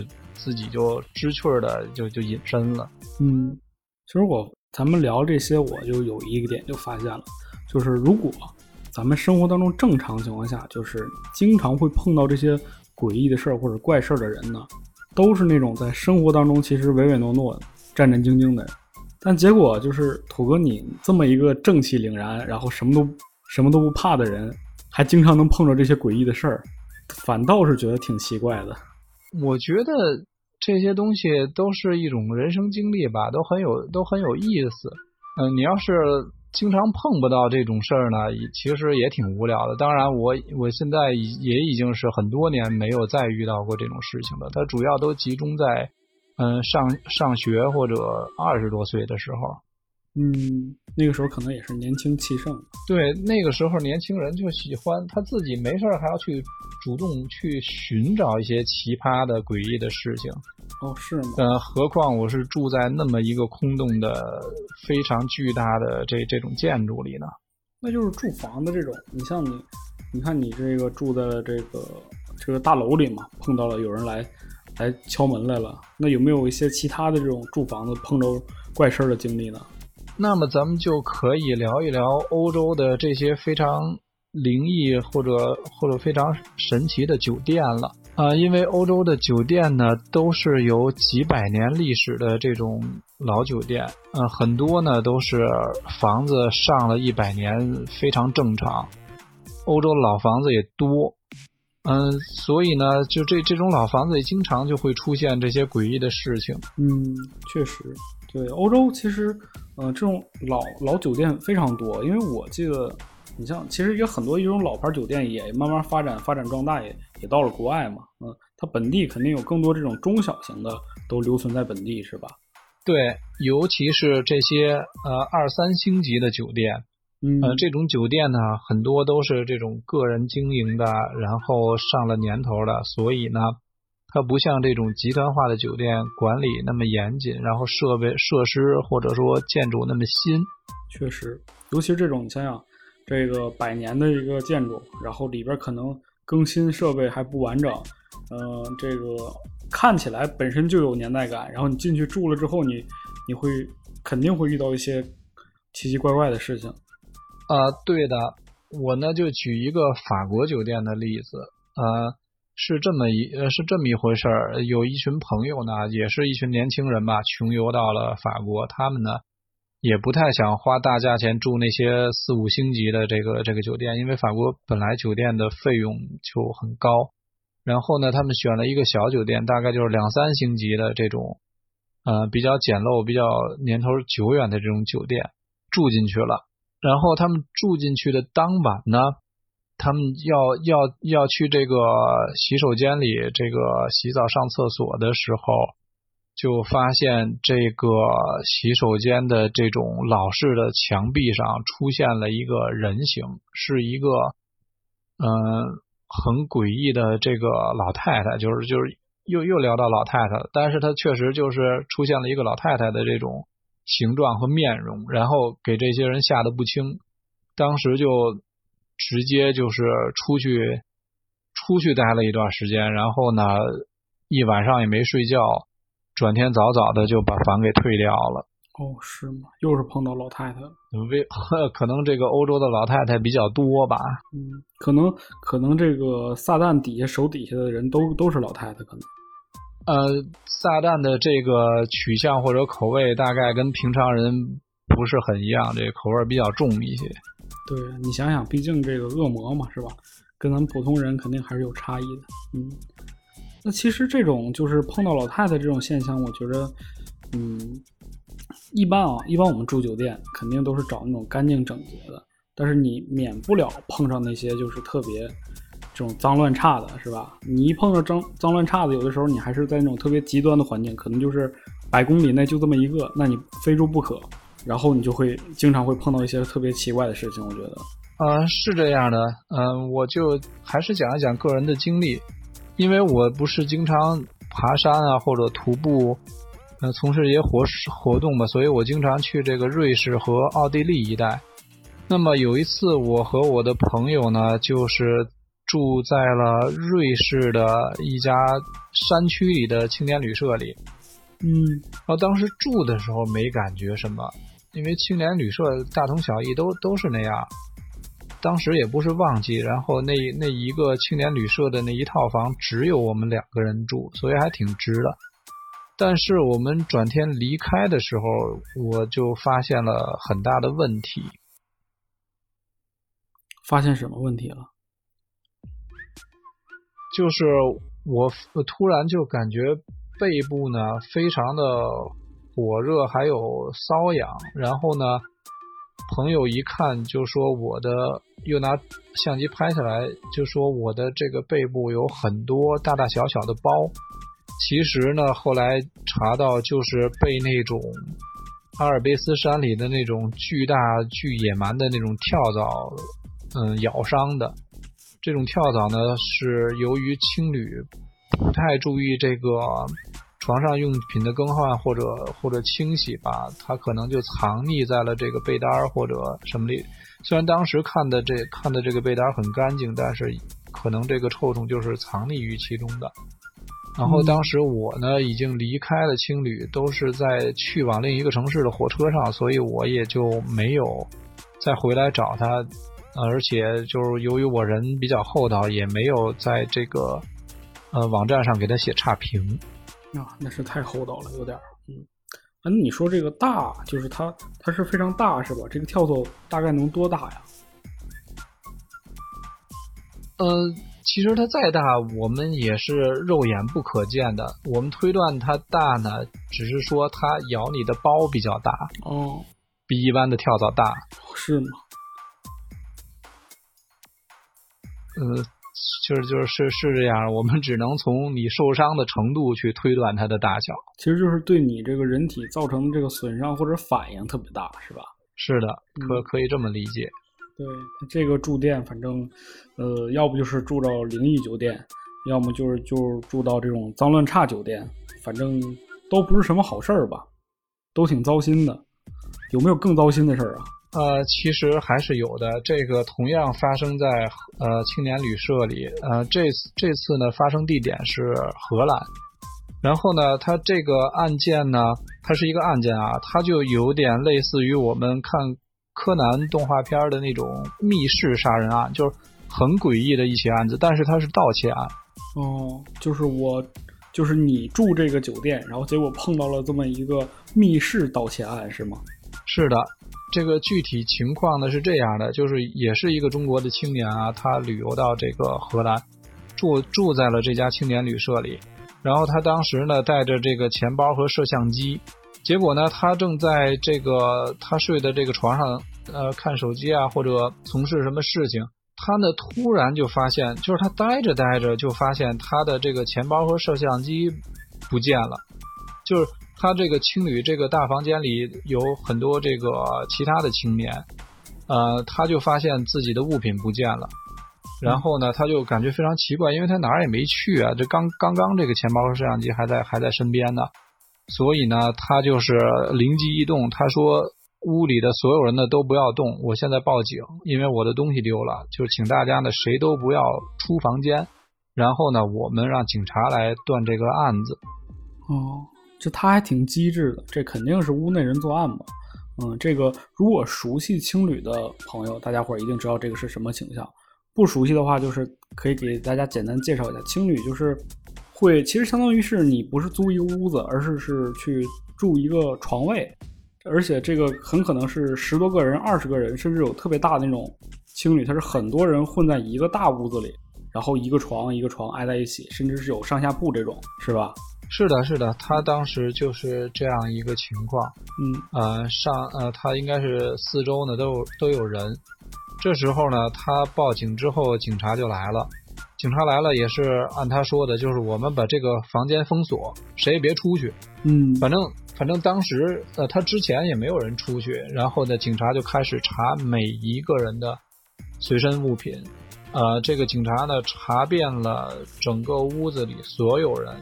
自己就知趣的就就隐身了。嗯，其实我咱们聊这些，我就有一个点就发现了，就是如果咱们生活当中正常情况下，就是经常会碰到这些诡异的事儿或者怪事儿的人呢，都是那种在生活当中其实唯唯诺诺、战战兢兢的人，但结果就是土哥你这么一个正气凛然，然后什么都。什么都不怕的人，还经常能碰着这些诡异的事儿，反倒是觉得挺奇怪的。我觉得这些东西都是一种人生经历吧，都很有都很有意思。嗯、你要是经常碰不到这种事儿呢，其实也挺无聊的。当然我，我现在也已经是很多年没有再遇到过这种事情了。它主要都集中在嗯上上学或者二十多岁的时候。嗯，那个时候可能也是年轻气盛。对，那个时候年轻人就喜欢他自己没事儿还要去主动去寻找一些奇葩的、诡异的事情。哦，是吗？呃，何况我是住在那么一个空洞的、非常巨大的这这种建筑里呢。那就是住房的这种，你像你，你看你这个住在这个这个大楼里嘛，碰到了有人来来敲门来了，那有没有一些其他的这种住房子碰着怪事儿的经历呢？那么咱们就可以聊一聊欧洲的这些非常灵异或者或者非常神奇的酒店了啊、因为欧洲的酒店呢都是有几百年历史的这种老酒店，呃，很多呢都是房子上了一百年，非常正常。欧洲老房子也多，嗯、所以呢，就这这种老房子也经常就会出现这些诡异的事情。嗯，确实，对欧洲其实，呃，这种老老酒店非常多，因为我记得，你像其实也很多一种老牌酒店也慢慢发展发展壮大，也也到了国外嘛，嗯，它本地肯定有更多这种中小型的都留存在本地，是吧？对，尤其是这些呃二三星级的酒店，嗯，呃，这种酒店呢，很多都是这种个人经营的，然后上了年头的，所以呢，它不像这种集团化的酒店管理那么严谨，然后设备设施或者说建筑那么新。确实，尤其是这种，你想想，这个百年的一个建筑，然后里边可能更新设备还不完整，呃，这个看起来本身就有年代感，然后你进去住了之后，你你会肯定会遇到一些奇奇怪怪的事情。啊、对的，我呢就举一个法国酒店的例子，呃，是这么一呃是这么一回事儿，有一群朋友呢，也是一群年轻人吧，穷游到了法国，他们呢也不太想花大价钱住那些四五星级的这个这个酒店，因为法国本来酒店的费用就很高，然后呢，他们选了一个小酒店，大概就是两三星级的这种，呃，比较简陋、比较年头久远的这种酒店住进去了。然后他们住进去的当晚呢，他们要要要去这个洗手间里这个洗澡上厕所的时候，就发现这个洗手间的这种老式的墙壁上出现了一个人形，是一个嗯、很诡异的这个老太太，就是就是又又聊到老太太了，但是她确实就是出现了一个老太太的这种。形状和面容，然后给这些人吓得不轻，当时就直接就是出去出去待了一段时间，然后呢一晚上也没睡觉，转天早早的就把房给退掉了。哦，是吗？又是碰到老太太了。为可能这个欧洲的老太太比较多吧，嗯，可能可能这个撒旦底下手底下的人都都是老太太，可能。呃，撒旦的这个取向或者口味大概跟平常人不是很一样，这个口味比较重一些。对你想想，毕竟这个恶魔嘛，是吧？跟咱们普通人肯定还是有差异的。嗯，那其实这种就是碰到老太太这种现象，我觉得，嗯，一般啊，一般我们住酒店肯定都是找那种干净整洁的，但是你免不了碰上那些就是特别。这种脏乱差的是吧？你一碰到脏脏乱差的，有的时候你还是在那种特别极端的环境，可能就是百公里内就这么一个，那你非住不可。然后你就会经常会碰到一些特别奇怪的事情，我觉得。呃，是这样的，嗯、呃，我就还是讲一讲个人的经历，因为我不是经常爬山啊或者徒步，呃，从事一些活活动嘛，所以我经常去这个瑞士和奥地利一带。那么有一次，我和我的朋友呢，就是。住在了瑞士的一家山区里的青年旅社里，嗯，然后当时住的时候没感觉什么，因为青年旅社大同小异，都都是那样。当时也不是旺季，然后那那一个青年旅社的那一套房只有我们两个人住，所以还挺值的。但是我们转天离开的时候，我就发现了很大的问题。发现什么问题了？就是我突然就感觉背部呢非常的火热，还有瘙痒。然后呢，朋友一看就说我的，又拿相机拍下来，就说我的这个背部有很多大大小小的包。其实呢，后来查到就是被那种阿尔卑斯山里的那种巨大巨野蛮的那种跳蚤，嗯，咬伤的。这种跳蚤呢，是由于青旅不太注意这个床上用品的更换或者或者清洗吧，它可能就藏匿在了这个被单儿或者什么里。虽然当时看的这看的这个被单很干净，但是可能这个臭虫就是藏匿于其中的。然后当时我呢已经离开了青旅，都是在去往另一个城市的火车上，所以我也就没有再回来找他。而且就是由于我人比较厚道，也没有在这个呃网站上给他写差评。啊，那是太厚道了，有点儿。嗯，那你说这个大，就是它它是非常大是吧？这个跳蚤大概能多大呀？呃，其实它再大，我们也是肉眼不可见的。我们推断它大呢，只是说它咬你的包比较大。哦，比一般的跳蚤大。是吗？呃，就是就是是是这样，我们只能从你受伤的程度去推断它的大小。其实就是对你这个人体造成这个损伤或者反应特别大，是吧？是的，可可以这么理解。对，这个住店，反正呃，要不就是住到灵异酒店，要么就是就住到这种脏乱差酒店，反正都不是什么好事儿吧，都挺糟心的。有没有更糟心的事儿啊？呃，其实还是有的。这个同样发生在呃青年旅社里。呃，这这次呢，发生地点是荷兰。然后呢，它这个案件呢，它是一个案件啊，它就有点类似于我们看柯南动画片的那种密室杀人案，就是很诡异的一起案子。但是它是盗窃案。哦，就是我，就是你住这个酒店，然后结果碰到了这么一个密室盗窃案，是吗？是的。这个具体情况呢是这样的，就是也是一个中国的青年啊，他旅游到这个荷兰，住住在了这家青年旅社里，然后他当时呢带着这个钱包和摄像机，结果呢他正在这个他睡的这个床上呃看手机啊或者从事什么事情，他呢突然就发现，就是他待着待着就发现他的这个钱包和摄像机不见了，就是。他这个青旅这个大房间里有很多这个其他的青年，呃，他就发现自己的物品不见了，然后呢，他就感觉非常奇怪，因为他哪儿也没去啊，这刚刚刚这个钱包和摄像机还在还在身边呢，所以呢，他就是灵机一动，他说屋里的所有人呢都不要动，我现在报警，因为我的东西丢了，就请大家呢谁都不要出房间，然后呢，我们让警察来断这个案子。哦。就他还挺机智的，这肯定是屋内人作案吧？嗯，这个如果熟悉青旅的朋友，大家伙儿一定知道这个是什么倾向。不熟悉的话，就是可以给大家简单介绍一下，青旅就是会，其实相当于是你不是租一个屋子，而是是去住一个床位，而且这个很可能是十多个人、二十个人，甚至有特别大的那种青旅，它是很多人混在一个大屋子里，然后一个床一个床挨在一起，甚至是有上下铺这种，是吧？是的，是的，他当时就是这样一个情况。嗯，呃，上呃，他应该是四周呢都有都有人。这时候呢，他报警之后，警察就来了。警察来了也是按他说的，就是我们把这个房间封锁，谁也别出去。嗯，反正反正当时呃，他之前也没有人出去。然后呢，警察就开始查每一个人的随身物品。呃，这个警察呢，查遍了整个屋子里所有人。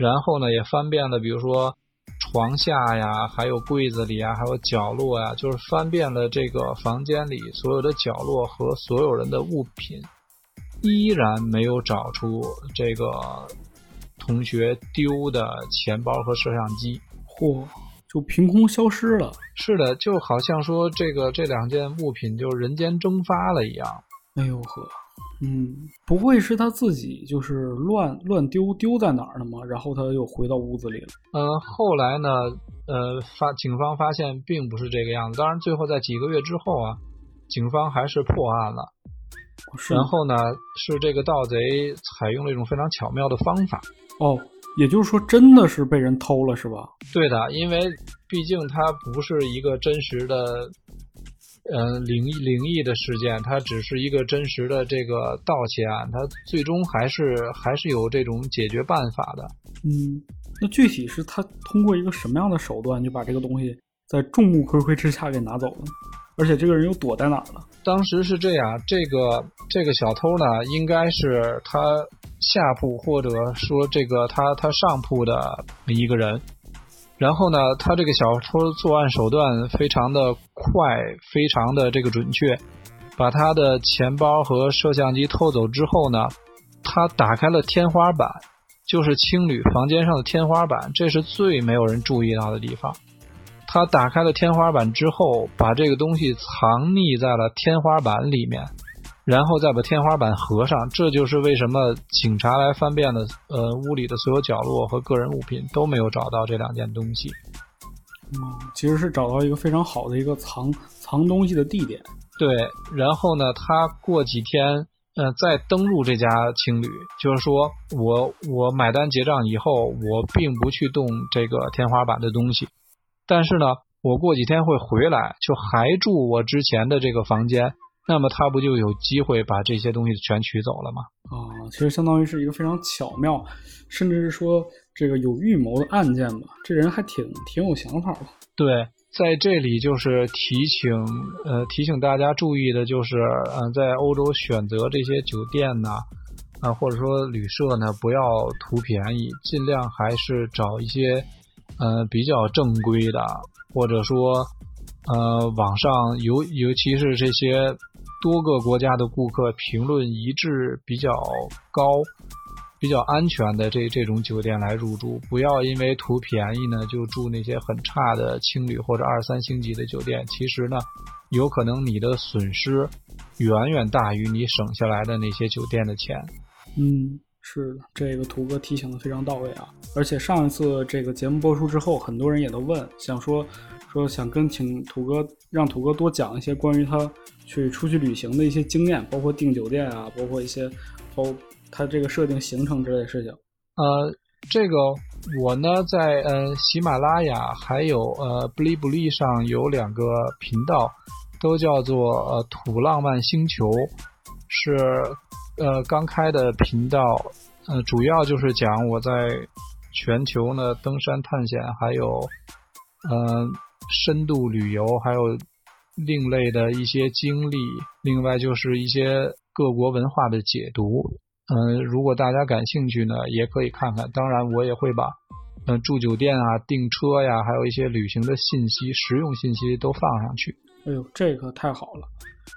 然后呢，也翻遍了，比如说床下呀，还有柜子里啊，还有角落呀，就是翻遍了这个房间里所有的角落和所有人的物品，依然没有找出这个同学丢的钱包和摄像机。嚯，就凭空消失了。是的，就好像说这个这两件物品就人间蒸发了一样。哎呦呵。嗯，不会是他自己就是乱乱丢丢在哪儿了吗？然后他又回到屋子里了。呃，后来呢，呃，发警方发现并不是这个样子。当然，最后在几个月之后啊，警方还是破案了。然后呢，是这个盗贼采用了一种非常巧妙的方法。哦，也就是说，真的是被人偷了，是吧？对的，因为毕竟他不是一个真实的，呃，灵异灵异的事件，它只是一个真实的这个盗窃案，它最终还是还是有这种解决办法的。嗯，那具体是他通过一个什么样的手段，就把这个东西在众目睽睽之下给拿走了？而且这个人又躲在哪儿了？当时是这样，这个这个小偷呢，应该是他下铺或者说这个他他上铺的一个人。然后呢，他这个小偷作案手段非常的快，非常的这个准确。把他的钱包和摄像机偷走之后呢，他打开了天花板，就是青旅房间上的天花板，这是最没有人注意到的地方。他打开了天花板之后，把这个东西藏匿在了天花板里面，然后再把天花板合上。这就是为什么警察来翻遍了呃屋里的所有角落和个人物品都没有找到这两件东西。嗯，其实是找到一个非常好的一个藏藏东西的地点。对，然后呢，他过几天呃再登录这家青旅，就是说我我买单结账以后，我并不去动这个天花板的东西。但是呢，我过几天会回来，就还住我之前的这个房间，那么他不就有机会把这些东西全取走了吗？啊，其实相当于是一个非常巧妙，甚至是说这个有预谋的案件吧。这人还挺挺有想法的。对，在这里就是提醒呃提醒大家注意的就是，嗯，在欧洲选择这些酒店呢，啊或者说旅社呢，不要图便宜，尽量还是找一些。呃，比较正规的，或者说，呃，网上尤尤其是这些多个国家的顾客评论一致比较高、比较安全的这这种酒店来入住，不要因为图便宜呢就住那些很差的青旅或者二三星级的酒店。其实呢，有可能你的损失远远大于你省下来的那些酒店的钱。嗯。是的，这个土哥提醒的非常到位啊！而且上一次这个节目播出之后，很多人也都问，想说说想跟请土哥让土哥多讲一些关于他去出去旅行的一些经验，包括订酒店啊，包括一些包他这个设定行程之类的事情。呃，这个我呢在呃喜马拉雅还有呃不离不离上有两个频道，都叫做呃土浪漫星球，是。呃，刚开的频道，呃，主要就是讲我在全球呢登山探险，还有呃深度旅游，还有另类的一些经历。另外就是一些各国文化的解读。嗯，如果大家感兴趣呢，也可以看看。当然，我也会把嗯住酒店啊、订车呀，还有一些旅行的信息、实用信息都放上去。哎呦，这个太好了！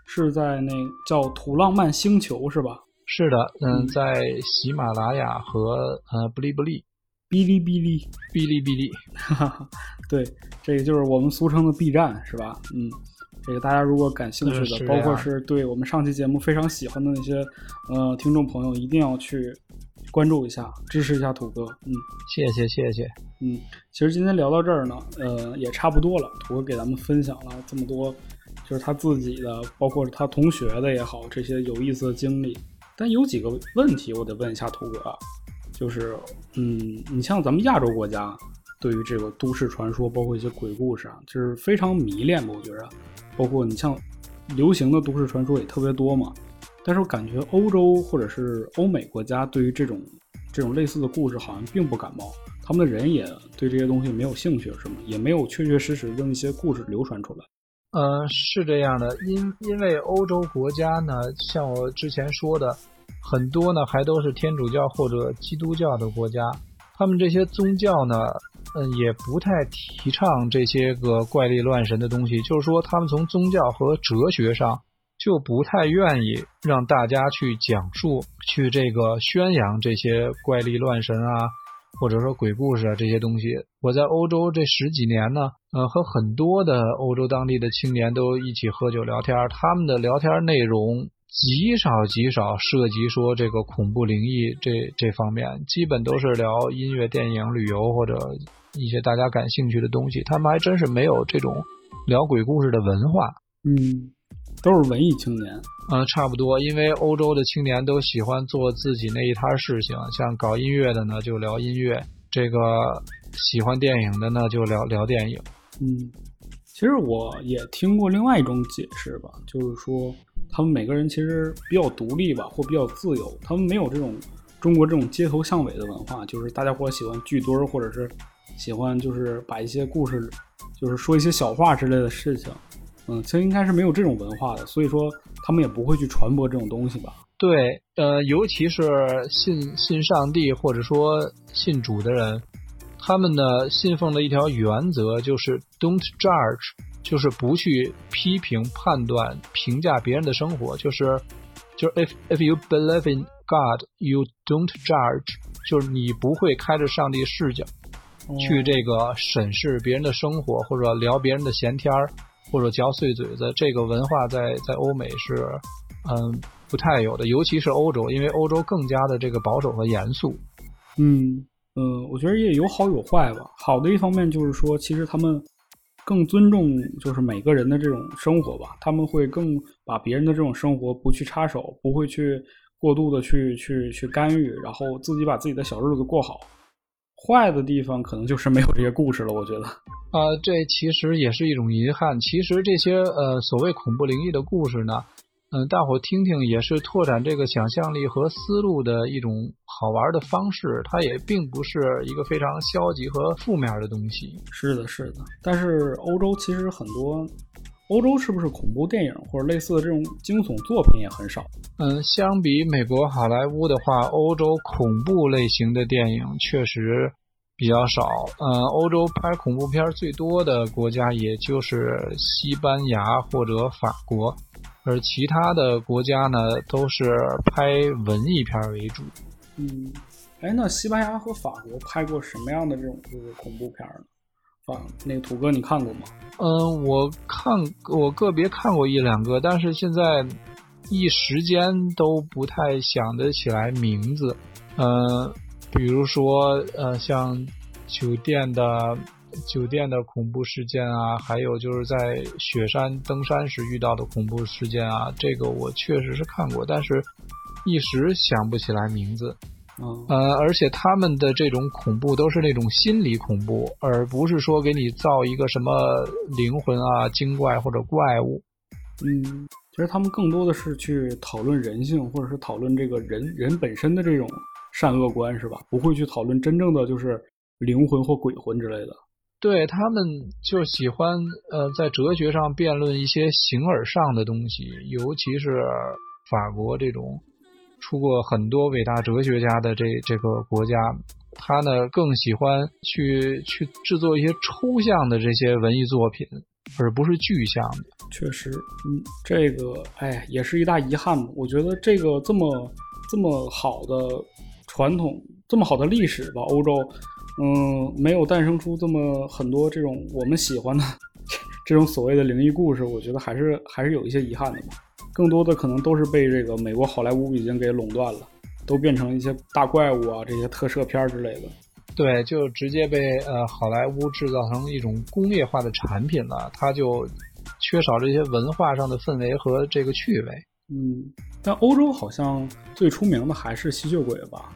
是在那叫土浪漫星球是吧？是的，嗯，在喜马拉雅和呃哔哩哔哩，哔哩哔哩，哔哩哔哩，哈哈，对，这个就是我们俗称的 B 站，是吧？嗯，这个大家如果感兴趣的，包括是对我们上期节目非常喜欢的那些呃听众朋友，一定要去关注一下，支持一下土哥。嗯，谢谢谢谢。嗯，其实今天聊到这儿呢，呃，也差不多了。土哥给咱们分享了这么多，就是他自己的，包括他同学的也好，这些有意思的经历。但有几个问题，我得问一下土哥，就是，嗯，你像咱们亚洲国家，对于这个都市传说，包括一些鬼故事啊，就是非常迷恋吧？我觉着，包括你像流行的都市传说也特别多嘛。但是我感觉欧洲或者是欧美国家对于这种这种类似的故事好像并不感冒，他们的人也对这些东西没有兴趣，是吗？也没有确确实实的那些故事流传出来。呃，是这样的，因因为欧洲国家呢，像我之前说的，很多呢还都是天主教或者基督教的国家，他们这些宗教呢，嗯，也不太提倡这些个怪力乱神的东西，就是说他们从宗教和哲学上就不太愿意让大家去讲述、去这个宣扬这些怪力乱神啊。或者说鬼故事啊这些东西，我在欧洲这十几年呢，呃，和很多的欧洲当地的青年都一起喝酒聊天，他们的聊天内容极少极少涉及说这个恐怖灵异这这方面，基本都是聊音乐、电影、旅游或者一些大家感兴趣的东西。他们还真是没有这种聊鬼故事的文化。嗯，都是文艺青年。嗯，差不多，因为欧洲的青年都喜欢做自己那一摊事情，像搞音乐的呢就聊音乐，这个喜欢电影的呢就聊聊电影。嗯，其实我也听过另外一种解释吧，就是说他们每个人其实比较独立吧，或比较自由，他们没有这种中国这种街头巷尾的文化，就是大家伙喜欢聚堆儿，或者是喜欢就是把一些故事，就是说一些小话之类的事情。嗯，其实应该是没有这种文化的，所以说他们也不会去传播这种东西吧。对，呃，尤其是信信上帝或者说信主的人，他们呢信奉的一条原则就是 “don't judge”，就是不去批评、判断、评价别人的生活，就是就是 “if if you believe in God, you don't judge”，就是你不会开着上帝视角去这个审视别人的生活或者聊别人的闲天儿。或者嚼碎嘴子，这个文化在在欧美是，嗯，不太有的，尤其是欧洲，因为欧洲更加的这个保守和严肃。嗯嗯，我觉得也有好有坏吧。好的一方面就是说，其实他们更尊重就是每个人的这种生活吧，他们会更把别人的这种生活不去插手，不会去过度的去去去干预，然后自己把自己的小日子过好。坏的地方可能就是没有这些故事了，我觉得。啊，这其实也是一种遗憾。其实这些呃所谓恐怖灵异的故事呢，嗯，大伙听听也是拓展这个想象力和思路的一种好玩的方式。它也并不是一个非常消极和负面的东西。是的，是的。但是欧洲其实很多。欧洲是不是恐怖电影或者类似的这种惊悚作品也很少？嗯，相比美国好莱坞的话，欧洲恐怖类型的电影确实比较少。嗯，欧洲拍恐怖片最多的国家也就是西班牙或者法国，而其他的国家呢都是拍文艺片为主。嗯，哎，那西班牙和法国拍过什么样的这种就是恐怖片呢？啊，那个土哥你看过吗？嗯，我看我个别看过一两个，但是现在一时间都不太想得起来名字。嗯，比如说呃，像酒店的酒店的恐怖事件啊，还有就是在雪山登山时遇到的恐怖事件啊，这个我确实是看过，但是一时想不起来名字。呃，而且他们的这种恐怖都是那种心理恐怖，而不是说给你造一个什么灵魂啊、精怪或者怪物。嗯，其实他们更多的是去讨论人性，或者是讨论这个人人本身的这种善恶观，是吧？不会去讨论真正的就是灵魂或鬼魂之类的。对他们就喜欢呃，在哲学上辩论一些形而上的东西，尤其是法国这种。出过很多伟大哲学家的这这个国家，他呢更喜欢去去制作一些抽象的这些文艺作品，而不是具象的。确实，嗯，这个哎也是一大遗憾吧。我觉得这个这么这么好的传统，这么好的历史吧，欧洲，嗯，没有诞生出这么很多这种我们喜欢的 这种所谓的灵异故事，我觉得还是还是有一些遗憾的吧。更多的可能都是被这个美国好莱坞已经给垄断了，都变成一些大怪物啊，这些特摄片之类的。对，就直接被呃好莱坞制造成一种工业化的产品了，它就缺少这些文化上的氛围和这个趣味。嗯，但欧洲好像最出名的还是吸血鬼吧？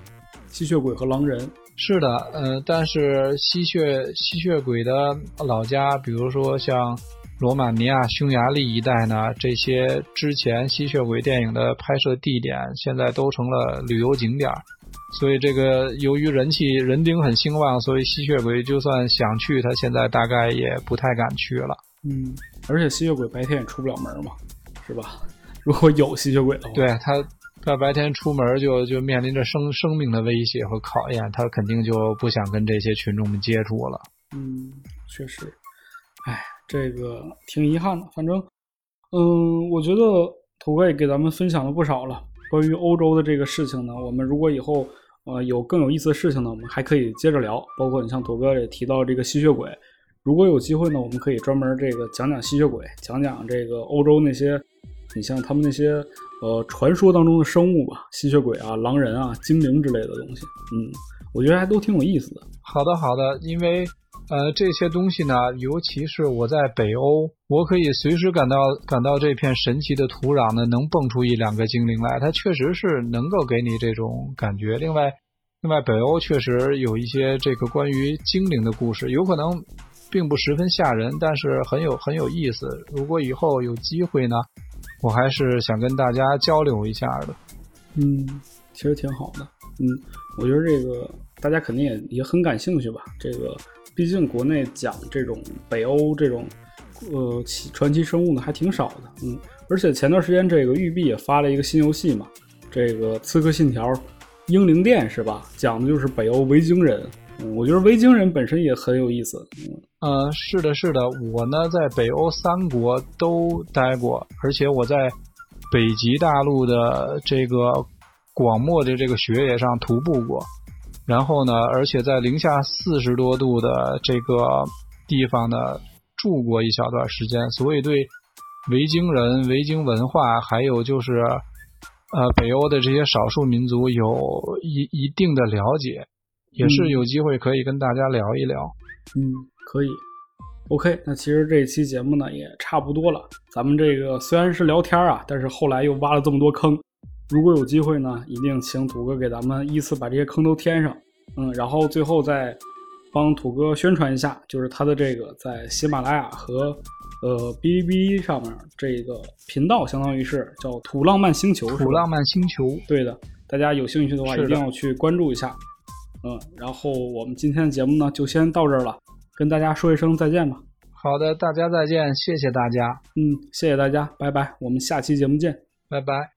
吸血鬼和狼人。是的，呃，但是吸血吸血鬼的老家，比如说像。罗马尼亚、匈牙利一带呢，这些之前吸血鬼电影的拍摄地点，现在都成了旅游景点所以这个由于人气人丁很兴旺，所以吸血鬼就算想去，他现在大概也不太敢去了。嗯，而且吸血鬼白天也出不了门嘛，是吧？如果有吸血鬼的话，对他，他白天出门就就面临着生生命的威胁和考验，他肯定就不想跟这些群众们接触了。嗯，确实，哎。这个挺遗憾的，反正，嗯，我觉得土哥也给咱们分享了不少了。关于欧洲的这个事情呢，我们如果以后呃有更有意思的事情呢，我们还可以接着聊。包括你像土哥也提到这个吸血鬼，如果有机会呢，我们可以专门这个讲讲吸血鬼，讲讲这个欧洲那些，你像他们那些呃传说当中的生物吧，吸血鬼啊、狼人啊、精灵之类的东西。嗯，我觉得还都挺有意思的。好的，好的，因为。呃，这些东西呢，尤其是我在北欧，我可以随时感到感到这片神奇的土壤呢，能蹦出一两个精灵来，它确实是能够给你这种感觉。另外，另外，北欧确实有一些这个关于精灵的故事，有可能并不十分吓人，但是很有很有意思。如果以后有机会呢，我还是想跟大家交流一下的。嗯，其实挺好的。嗯，我觉得这个大家肯定也也很感兴趣吧。这个毕竟国内讲这种北欧这种呃奇传奇生物呢还挺少的。嗯，而且前段时间这个育碧也发了一个新游戏嘛，这个《刺客信条：英灵殿》是吧？讲的就是北欧维京人。我觉得维京人本身也很有意思。嗯，是的，是的，我呢在北欧三国都待过，而且我在北极大陆的这个广漠的这个雪野上徒步过，然后呢，而且在零下四十多度的这个地方呢住过一小段时间，所以对维京人、维京文化，还有就是呃北欧的这些少数民族有一一定的了解。也是有机会可以跟大家聊一聊，嗯，可以。OK，那其实这期节目呢也差不多了。咱们这个虽然是聊天啊，但是后来又挖了这么多坑。如果有机会呢，一定请土哥给咱们依次把这些坑都填上。嗯，然后最后再帮土哥宣传一下，就是他的这个在喜马拉雅和呃哔哩哔哩上面这个频道，相当于是叫土浪漫星球。土浪漫星球，对的，大家有兴趣的话一定要去关注一下。嗯，然后我们今天的节目呢，就先到这儿了，跟大家说一声再见吧。好的，大家再见，谢谢大家。嗯，谢谢大家，拜拜，我们下期节目见，拜拜。